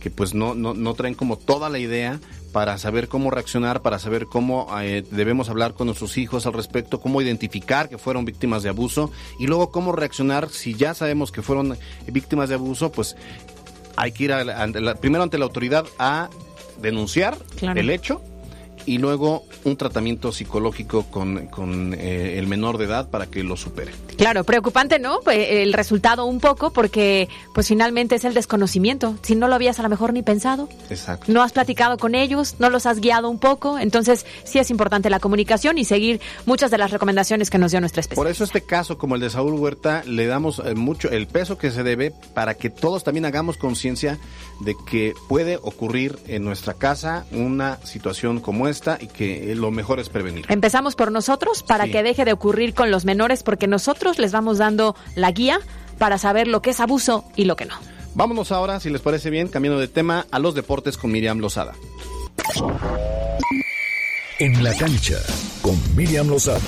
que pues no, no, no traen como toda la idea para saber cómo reaccionar, para saber cómo eh, debemos hablar con nuestros hijos al respecto, cómo identificar que fueron víctimas de abuso y luego cómo reaccionar si ya sabemos que fueron víctimas de abuso, pues hay que ir primero ante la autoridad a denunciar el hecho y luego un tratamiento psicológico con, con eh, el menor de edad para que lo supere. Claro, preocupante, ¿no? Pues, el resultado un poco porque pues finalmente es el desconocimiento. Si no lo habías a lo mejor ni pensado. Exacto. No has platicado con ellos, no los has guiado un poco, entonces sí es importante la comunicación y seguir muchas de las recomendaciones que nos dio nuestra especie. Por eso este caso como el de Saúl Huerta le damos eh, mucho el peso que se debe para que todos también hagamos conciencia de que puede ocurrir en nuestra casa una situación como esta y que lo mejor es prevenir. Empezamos por nosotros para que deje de ocurrir con los menores porque nosotros les vamos dando la guía para saber lo que es abuso y lo que no. Vámonos ahora, si les parece bien, cambiando de tema, a los deportes con Miriam Lozada. En la cancha con Miriam Lozada.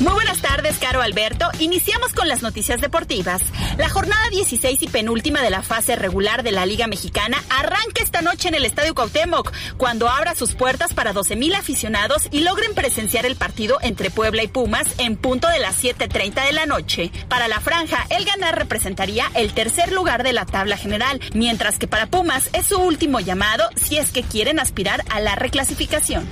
Muy buenas tardes, Caro Alberto. Iniciamos con las noticias deportivas. La jornada 16 y penúltima de la fase regular de la Liga Mexicana arranca esta noche en el Estadio Cuauhtémoc, cuando abra sus puertas para 12.000 aficionados y logren presenciar el partido entre Puebla y Pumas en punto de las 7.30 de la noche. Para la franja, el ganar representaría el tercer lugar de la tabla general, mientras que para Pumas es su último llamado si es que quieren aspirar a la reclasificación.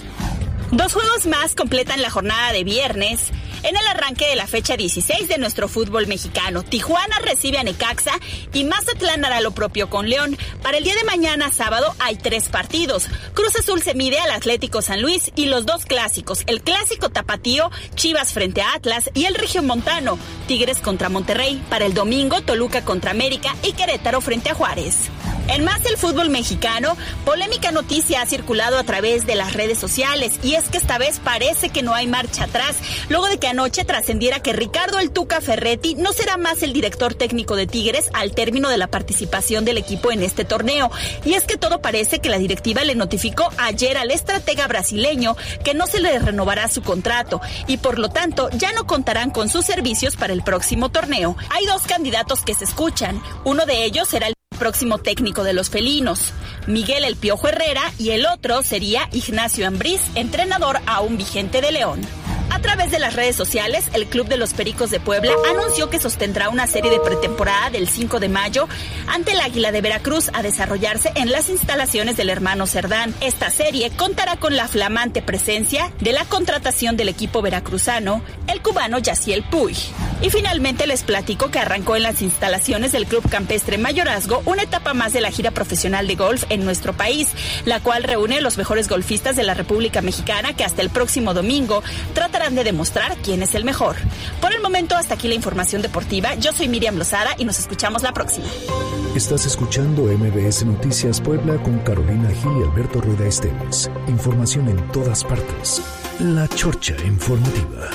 Dos juegos más completan la jornada de viernes. En el arranque de la fecha 16 de nuestro fútbol mexicano, Tijuana recibe a Necaxa y Mazatlán hará lo propio con León. Para el día de mañana, sábado, hay tres partidos. Cruz Azul se mide al Atlético San Luis y los dos clásicos, el clásico tapatío, Chivas frente a Atlas y el Regio Montano, Tigres contra Monterrey. Para el domingo, Toluca contra América y Querétaro frente a Juárez. En más del fútbol mexicano, polémica noticia ha circulado a través de las redes sociales y es que esta vez parece que no hay marcha atrás, luego de que anoche trascendiera que Ricardo El Tuca Ferretti no será más el director técnico de Tigres al término de la participación del equipo en este torneo. Y es que todo parece que la directiva le notificó ayer al estratega brasileño que no se le renovará su contrato y por lo tanto ya no contarán con sus servicios para el próximo torneo. Hay dos candidatos que se escuchan, uno de ellos será el próximo técnico de los felinos, Miguel El Piojo Herrera, y el otro sería Ignacio Ambriz, entrenador aún vigente de León. A través de las redes sociales, el Club de los Pericos de Puebla anunció que sostendrá una serie de pretemporada del 5 de mayo ante el Águila de Veracruz a desarrollarse en las instalaciones del hermano Cerdán. Esta serie contará con la flamante presencia de la contratación del equipo veracruzano, el cubano Yaciel Puy. Y finalmente les platico que arrancó en las instalaciones del Club Campestre Mayorazgo una etapa más de la gira profesional de golf en nuestro país, la cual reúne los mejores golfistas de la República Mexicana que hasta el próximo domingo tratarán de demostrar quién es el mejor. Por el momento, hasta aquí la información deportiva. Yo soy Miriam Lozada y nos escuchamos la próxima. Estás escuchando MBS Noticias Puebla con Carolina Gil y Alberto Rueda Esteves. Información en todas partes. La Chorcha Informativa.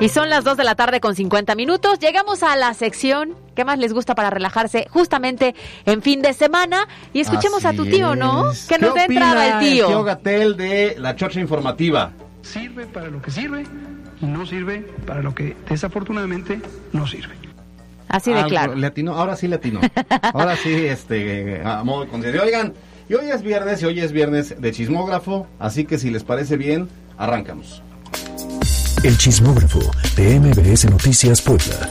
Y son las 2 de la tarde con 50 minutos. Llegamos a la sección que más les gusta para relajarse justamente en fin de semana. Y escuchemos a tu tío, ¿no? Que nos dé entrada el tío. tío Gatel de la Chorcha Informativa. Sirve para lo que sirve y no sirve para lo que desafortunadamente no sirve. Así de Algo claro. le atinó, ahora sí le atinó. Ahora sí, este, a modo de conciencia. Oigan, y hoy es viernes y hoy es viernes de chismógrafo, así que si les parece bien, arrancamos. El chismógrafo de MBS Noticias Puebla.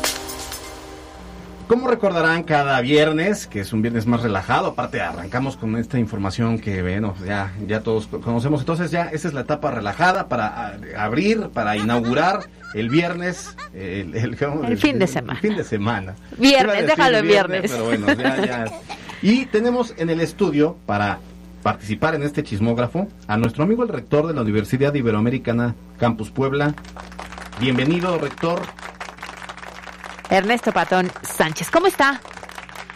Como recordarán, cada viernes, que es un viernes más relajado, aparte arrancamos con esta información que, bueno, ya, ya todos conocemos. Entonces ya, esa es la etapa relajada para a- abrir, para inaugurar el viernes, el, el- ¿cómo? El fin de semana. Fin de semana. Viernes, déjalo en viernes. Pero bueno, ya, ya. Y tenemos en el estudio para participar en este chismógrafo a nuestro amigo el rector de la Universidad Iberoamericana Campus Puebla. Bienvenido, rector. Ernesto Patón Sánchez. ¿Cómo está?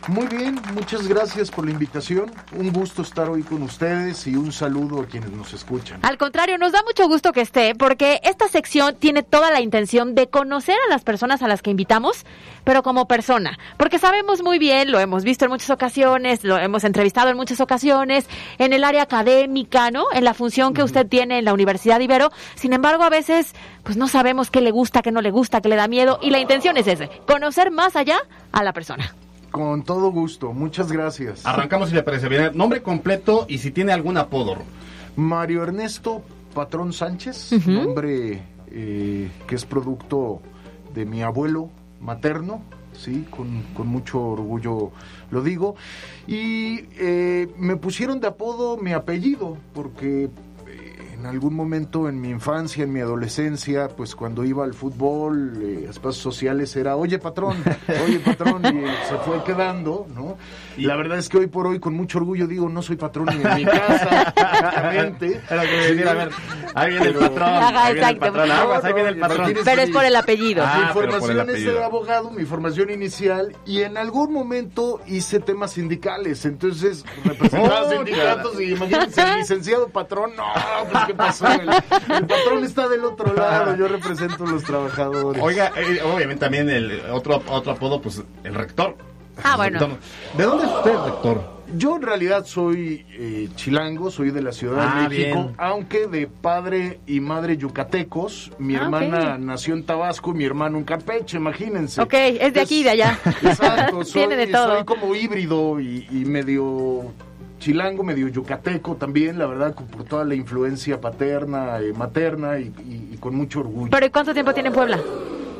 Muy bien, muchas gracias por la invitación. Un gusto estar hoy con ustedes y un saludo a quienes nos escuchan. Al contrario, nos da mucho gusto que esté porque esta sección tiene toda la intención de conocer a las personas a las que invitamos, pero como persona. Porque sabemos muy bien, lo hemos visto en muchas ocasiones, lo hemos entrevistado en muchas ocasiones, en el área académica, ¿no? En la función que usted tiene en la Universidad Ibero. Sin embargo, a veces, pues no sabemos qué le gusta, qué no le gusta, qué le da miedo. Y la intención es ese, conocer más allá a la persona. Con todo gusto, muchas gracias. Arrancamos si le parece bien. Nombre completo y si tiene algún apodo. Mario Ernesto Patrón Sánchez, nombre eh, que es producto de mi abuelo materno, sí, con, con mucho orgullo lo digo. Y eh, me pusieron de apodo mi apellido, porque en algún momento en mi infancia, en mi adolescencia, pues cuando iba al fútbol, eh, a espacios sociales era, oye patrón, oye patrón, y se fue quedando, ¿no? Y la verdad es que hoy por hoy, con mucho orgullo, digo, no soy patrón ni en mi casa, prácticamente. Era lo que me decía, a ver, ahí viene el Pero- patrón, Ajá, ahí viene el exacto. patrón, aguas, ahí viene el patrón. Pero es por el apellido. Ah, mi pero el formación es de abogado, mi formación inicial, y en algún momento hice temas sindicales. Entonces representaba Oh, sindicatos y imagínense, el licenciado patrón, no, pues qué pasó. El, el patrón está del otro lado, yo represento a los trabajadores. Oiga, eh, obviamente también el otro, otro apodo, pues el rector. Ah, bueno. ¿De dónde es usted, rector? Yo en realidad soy eh, chilango, soy de la Ciudad Ah, de México, bien. aunque de padre y madre yucatecos. Mi Ah, hermana nació en Tabasco y mi hermano en Campeche, imagínense. Ok, es de aquí y de allá. Exacto, soy, Tiene de todo. soy como híbrido y, y medio chilango, medio yucateco también, la verdad, por toda la influencia paterna, eh, materna y, y- y con mucho orgullo. Pero ¿y cuánto tiempo tiene en Puebla?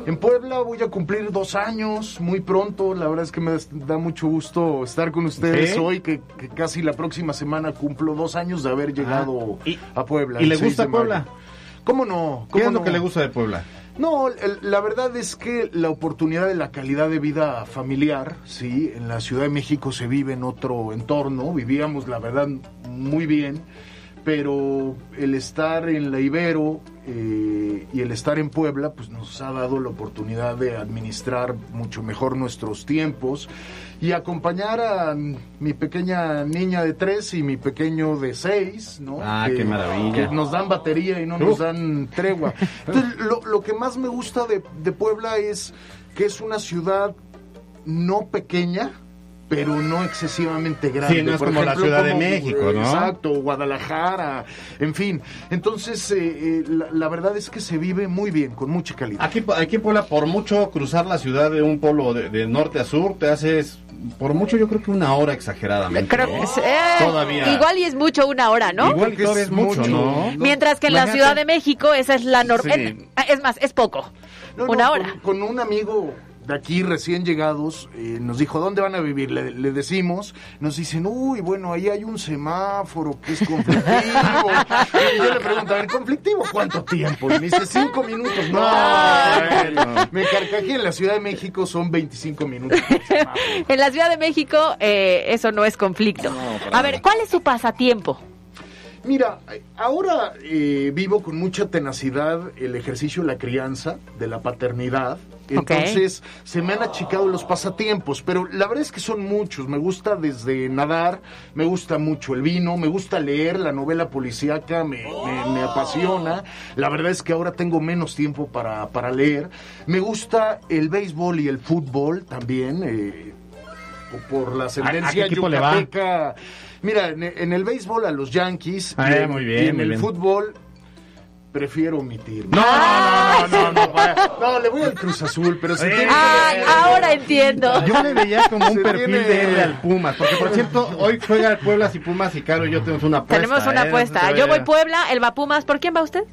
En Puebla voy a cumplir dos años, muy pronto. La verdad es que me da mucho gusto estar con ustedes ¿Sí? hoy, que, que casi la próxima semana cumplo dos años de haber llegado ¿y- a Puebla. y le 6 gusta. Puebla? ¿Cómo no? ¿Qué ¿Cómo es lo que le gusta de Puebla? No, la verdad es que la oportunidad de la calidad de vida familiar, sí, en la Ciudad de México se vive en otro entorno, vivíamos la verdad muy bien, pero el estar en la Ibero eh, y el estar en Puebla, pues nos ha dado la oportunidad de administrar mucho mejor nuestros tiempos y acompañar a mi pequeña niña de tres y mi pequeño de seis, ¿no? Ah, qué maravilla. que nos dan batería y no nos dan tregua. Entonces, lo, lo que más me gusta de, de Puebla es que es una ciudad no pequeña, pero no excesivamente grande. Sí, no es Por como la Ciudad de México, ¿no? Exacto, Guadalajara, en fin. Entonces, eh, eh, la, la verdad es que se vive muy bien, con mucha calidad. Aquí, aquí en Puebla, por mucho cruzar la ciudad de un polo de, de norte a sur, te haces, por mucho yo creo que una hora exageradamente. Creo ¿no? que es- eh, Todavía. Igual y es mucho una hora, ¿no? Igual todavía es mucho, ¿no? Mientras que en la. Ciudad de México esa es la norma. Sí. Es, más, es poco. No, no, una con- hora. Con, un amigo de aquí recién llegados eh, nos dijo, ¿dónde van a vivir? Le, le decimos, nos dicen, uy, bueno, ahí hay un semáforo que es conflictivo. y yo le pregunto, a ver, ¿conflictivo cuánto tiempo? Y me dice, cinco minutos. No, bueno. me carcajé en la Ciudad de México son 25 minutos. en la Ciudad de México eh, eso no es conflicto. a ver, ¿cuál es su pasatiempo? Mira, ahora eh, vivo con mucha tenacidad el ejercicio de la crianza, de la paternidad. Entonces se me han achicado los pasatiempos, pero la verdad es que son muchos. Me gusta desde nadar, me gusta mucho el vino, me gusta leer, la novela policíaca me, me, me apasiona. La verdad es que ahora tengo menos tiempo para, para leer. Me gusta el béisbol y el fútbol también. Eh, por la ascendencia ¿A qué equipo le va? yucateca. Mira, en, en el béisbol a los Yankees Ah, y, en- muy y bien, en muy el bien. fútbol prefiero omitir. No, no, no, no, no. No, le voy al Cruz Azul, pero si tiene Ay, ahora entiendo. Yo le veía como un Se perfil tiene- de él al Pumas, porque por cierto, hoy juega el Pueblas y Pumas y Caro y yo tenemos una apuesta. Tenemos una ¿eh? apuesta. Yo voy. Puebla, él va Pumas. ¿Por quién va usted?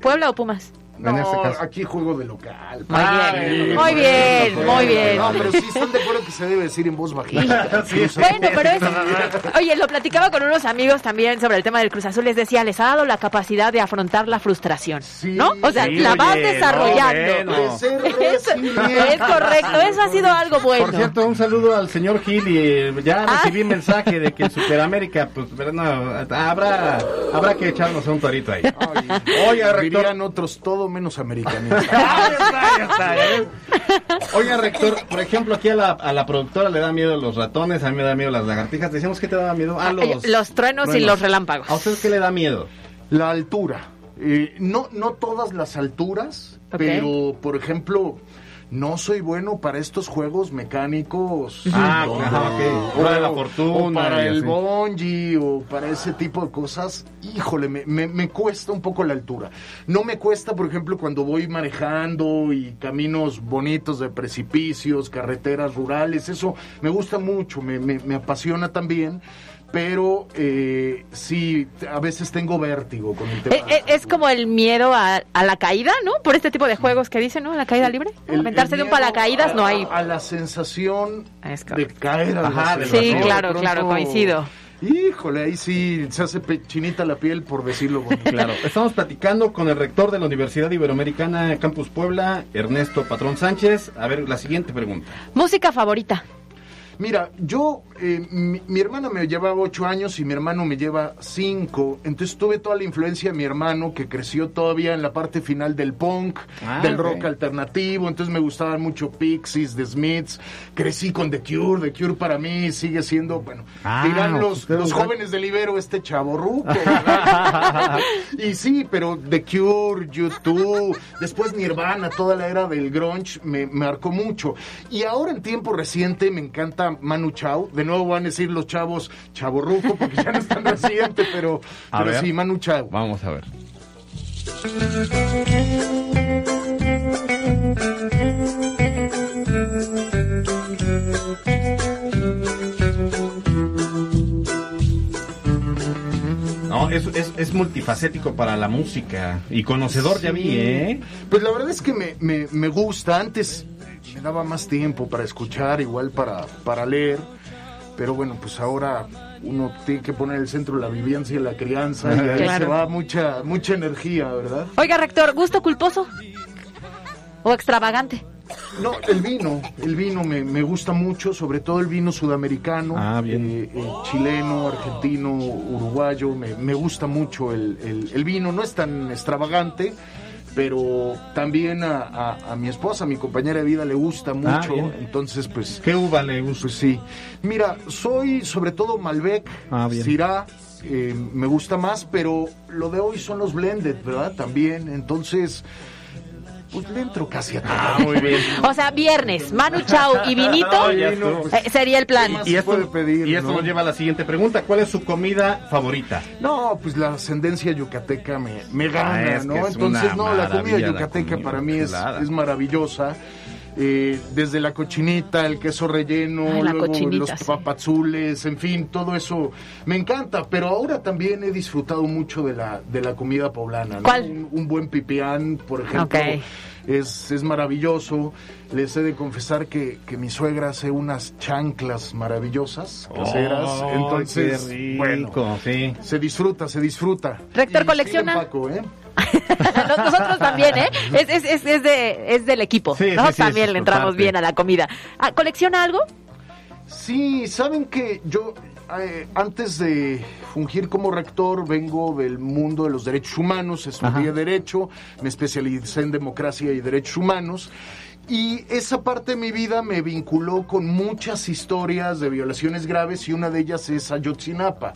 ¿Puebla o Pumas? En este No, caso. aquí juego de local. Muy bien, no, muy no, bien, no, no, muy no, bien. No, pero sí están de acuerdo que se debe decir en voz bajita. Sí, Sí, Bueno, pero es... Oye, lo platicaba con unos amigos también sobre el tema del Cruz Azul. Les decía, les ha dado la capacidad de afrontar la frustración, ¿no? O sea, sí, la van oye, desarrollando. no. De es correcto, eso ha sido algo bueno. Por cierto, un saludo al señor Gil y eh, ya Ah. recibí mensaje de que en Superamérica, pues, pero no, habrá, habrá que echarnos un torito ahí. Rector. Dirían otros todo menos ves. Oiga, rector, por ejemplo, aquí a la, a la productora le da miedo los ratones, a mí me da miedo las lagartijas. Decíamos que te daba miedo. Ah, los, Los truenos y los relámpagos. ¿A usted qué le da miedo? La altura. Eh, no, no todas las alturas, pero por ejemplo, no soy bueno para estos juegos mecánicos. Ah, donde- ajá, ok. Hora de la fortuna O para el bungee o para ese tipo de cosas. Híjole, me, me, me cuesta un poco la altura. No me cuesta, por ejemplo, cuando voy manejando y caminos bonitos de precipicios, carreteras rurales. Eso me gusta mucho, me, me, me apasiona también. Pero eh, sí, a veces tengo vértigo con el tema. Eh, eh, Es como el miedo a, a la caída, ¿no? Por este tipo de juegos que dicen, ¿no? A la caída libre. El- Aventarse el de un paracaídas a- no hay. A la sensación Es de caer al Ajá, Sí, claro, pronto, claro, coincido. Híjole, ahí sí se hace chinita la piel por decirlo bonito. Claro, estamos platicando con el rector de la Universidad Iberoamericana Campus Puebla, Ernesto Patrón Sánchez. A ver, la siguiente pregunta. Música favorita. Mira, yo, eh, mi, mi hermana me llevaba ocho años y mi hermano me lleva cinco, entonces tuve toda la influencia de mi hermano que creció todavía en la parte final del punk, Ah, del rock alternativo, entonces me gustaban mucho Pixies, The Smiths, crecí con The Cure, The Cure para mí sigue siendo, bueno, Ah, dirán los, los es- jóvenes del Ibero este chavo y sí, pero The Cure, YouTube, después Nirvana, toda la era del grunge me, me marcó mucho. Y ahora en tiempo reciente me encanta Manu Chao. De nuevo van a decir los chavos chaborruco porque ya no es tan reciente, pero, A pero ver. sí, Manu Chao. Vamos a ver. No, es, es, es multifacético para la música y conocedor, ya vi, ¿eh? Pues la verdad es que me, me, me gusta. Antes me daba más tiempo para escuchar, igual para, para leer. Pero bueno, pues ahora uno tiene que poner el centro la vivencia y la crianza. Y ahí Claro. se va mucha, mucha energía, ¿verdad? Oiga, rector, ¿gusto culposo? ¿O extravagante? No, el vino, el vino me, me gusta mucho, sobre todo el vino sudamericano, Ah, bien. eh, eh, chileno, argentino, uruguayo, me, me gusta mucho el, el- el vino, no es tan extravagante, pero también a, a- a mi esposa, a mi compañera de vida le gusta mucho, bien. entonces pues, ¿Qué uva le gusta? pues sí. Mira, soy sobre todo Malbec, Ah. Syrah, eh, me gusta más, pero lo de hoy son los blended, ¿verdad? También, entonces, pues le entro casi a todo. Ah, muy bien. O sea, viernes, Manu Chao y vinito No, eh, sería el plan. Y esto, puede pedir, y esto no? nos lleva a la siguiente pregunta. ¿Cuál es su comida favorita? No, pues la ascendencia yucateca me, me gana, Ah, es que ¿no? es Entonces, una no, la comida yucateca comida, para mí es, es maravillosa. Eh, desde la cochinita, el queso relleno, Ay, luego cochinita, los sí. papazules, en fin, todo eso me encanta. Pero ahora también he disfrutado mucho de la, de la comida poblana. ¿no? ¿Cuál? Un, un buen pipián, por ejemplo. Ok. Es, es maravilloso. Les he de confesar que, que mi suegra hace unas chanclas maravillosas, caseras. Oh, Entonces, qué rico, bueno, sí. se disfruta, se disfruta. Rector, Y colecciona. ¿eh? Nos- Nosotros también, ¿eh? Es, es, es, es de, es del equipo. Sí, sí, Nosotros sí, también le entramos parte. bien a la comida. Ah, ¿Colecciona algo? Sí, saben que yo eh, antes de fungir como rector vengo del mundo de los derechos humanos, estudié derecho, me especialicé en democracia y derechos humanos. Y esa parte de mi vida me vinculó con muchas historias de violaciones graves y una de ellas es Ayotzinapa.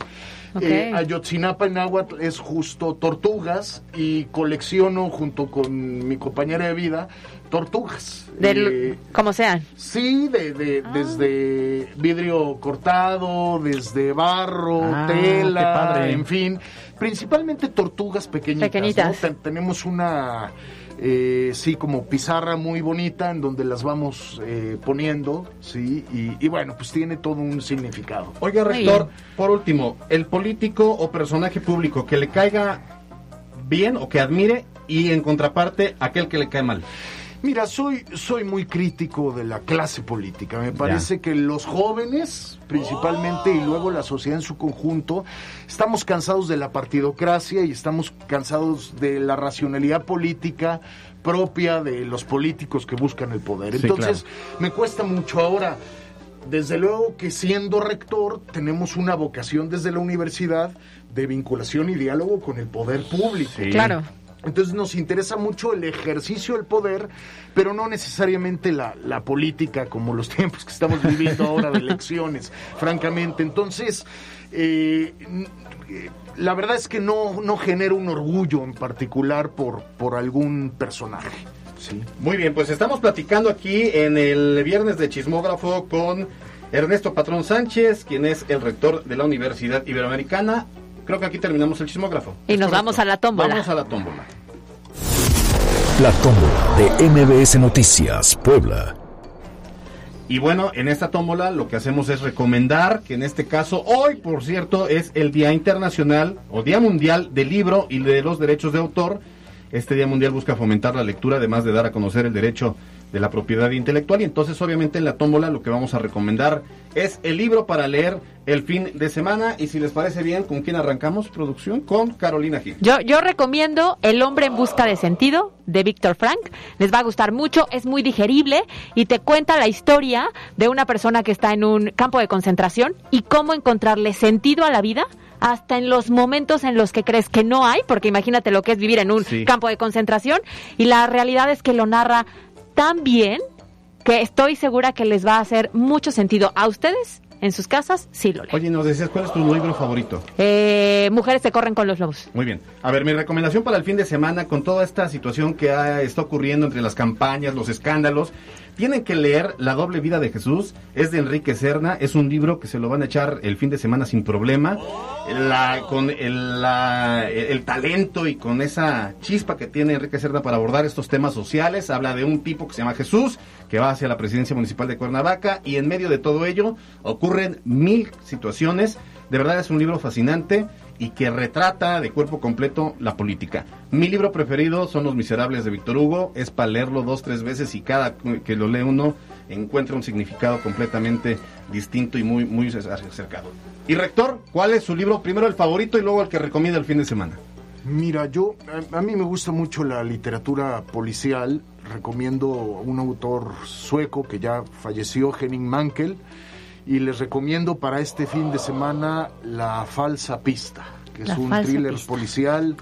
Ok. Eh, Ayotzinapa en náhuatl es justo tortugas y colecciono junto con mi compañera de vida tortugas. Del, Eh, como sean. Sí, de, de- Ah. desde vidrio cortado, desde barro, Ah, tela, padre. en fin. Principalmente tortugas pequeñitas. Pequeñitas. ¿no? Ten- tenemos una, eh, sí, como pizarra muy bonita en donde las vamos eh, poniendo, sí, y, y bueno, pues tiene todo un significado. Oiga, rector, por último, el político o personaje público que le caiga bien o que admire y en contraparte aquel que le cae mal. Mira, soy, soy muy crítico de la clase política. Me parece que los jóvenes, principalmente, y luego la sociedad en su conjunto, estamos cansados de la partidocracia y estamos cansados de la racionalidad política propia de los políticos que buscan el poder. Sí, Entonces, me cuesta mucho ahora. Desde luego que siendo rector tenemos una vocación desde la universidad de vinculación y diálogo con el poder público. Claro. Entonces nos interesa mucho el ejercicio del poder, pero no necesariamente la, política como los tiempos que estamos viviendo ahora de elecciones, francamente. Entonces, eh, la verdad es que no, no genera un orgullo en particular por, por algún personaje. Sí. Muy bien, pues estamos platicando aquí en el viernes de Chismógrafo con Ernesto Patrón Sánchez, quien es el rector de la Universidad Iberoamericana. Creo que aquí terminamos el chismógrafo. Y nos vamos a la tómbola. Vamos a la tómbola. La tómbola de MBS Noticias, Puebla. Y bueno, en esta tómbola lo que hacemos es recomendar que en este caso, hoy por cierto, es el Día Internacional o Día Mundial del Libro y de los Derechos de Autor. Este Día Mundial busca fomentar la lectura, además de dar a conocer el derecho de la propiedad intelectual. Y entonces, obviamente, en la tómbola lo que vamos a recomendar es el libro para leer el fin de semana. Y si les parece bien, ¿con quién arrancamos? Producción con Carolina Gil. Yo, yo recomiendo El hombre en busca de sentido de Víctor Frank. Les va a gustar mucho, es muy digerible y te cuenta la historia de una persona que está en un campo de concentración y cómo encontrarle sentido a la vida hasta en los momentos en los que crees que no hay, porque imagínate lo que es vivir en un Sí. campo de concentración y la realidad es que lo narra tan bien que estoy segura que les va a hacer mucho sentido a ustedes en sus casas si lo leen. Oye, nos decías, ¿cuál es tu libro favorito? Eh, mujeres se corren con los lobos. Muy bien. A ver, mi recomendación para el fin de semana, con toda esta situación que ha- está ocurriendo entre las campañas, los escándalos, tienen que leer La doble vida de Jesús. Es de Enrique Serna. Es un libro que se lo van a echar el fin de semana sin problema. La, con el, la- el talento y con esa chispa que tiene Enrique Serna para abordar estos temas sociales. Habla de un tipo que se llama Jesús, que va hacia la presidencia municipal de Cuernavaca. Y en medio de todo ello ocurren mil situaciones. De verdad es un libro fascinante y que retrata de cuerpo completo la política. Mi libro preferido son Los Miserables de Víctor Hugo. Es para leerlo dos, tres veces y cada que lo lee uno encuentra un significado completamente distinto y muy, muy acercado. Y rector, ¿cuál es su libro? Primero el favorito y luego el que recomienda el fin de semana. Mira, yo, a, a mí me gusta mucho la literatura policial. Recomiendo un autor sueco que ya falleció, Henning Mankell. Y les recomiendo para este fin de semana La Falsa Pista, que es La un thriller Pista. policial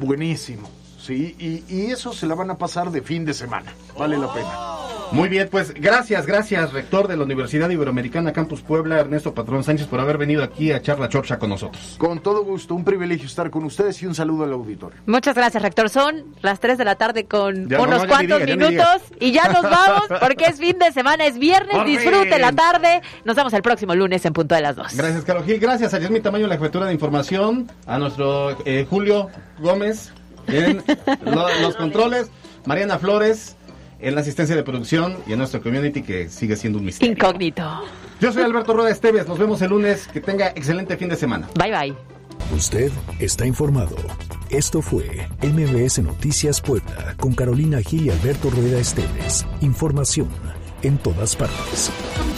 buenísimo. Sí, y, y eso se la van a pasar de fin de semana. Vale la pena. Muy bien, pues gracias, gracias, rector de la Universidad Iberoamericana Campus Puebla, Ernesto Patrón Sánchez, por haber venido aquí a Charla Chorcha con nosotros. Con todo gusto, un privilegio estar con ustedes y un saludo al auditorio. Muchas gracias, rector. Son las 3 de la tarde con Ya, unos no, cuantos diga, ya ni minutos y ya nos vamos porque es fin de semana, es viernes, Por disfrute la tarde. Nos vemos el próximo lunes en punto de las 2. Gracias, Carlos Gil. Gracias a Yasmín Tamayo, la jefatura de información. A nuestro eh, Julio Gómez en lo- los controles. Mariana Flores en la asistencia de producción y en nuestro community que sigue siendo un misterio. Incógnito. Yo soy Alberto Rueda Esteves, nos vemos el lunes, que tenga excelente fin de semana. Bye bye. Usted está informado. Esto fue MBS Noticias Puebla con Carolina Gil y Alberto Rueda Esteves. Información en todas partes.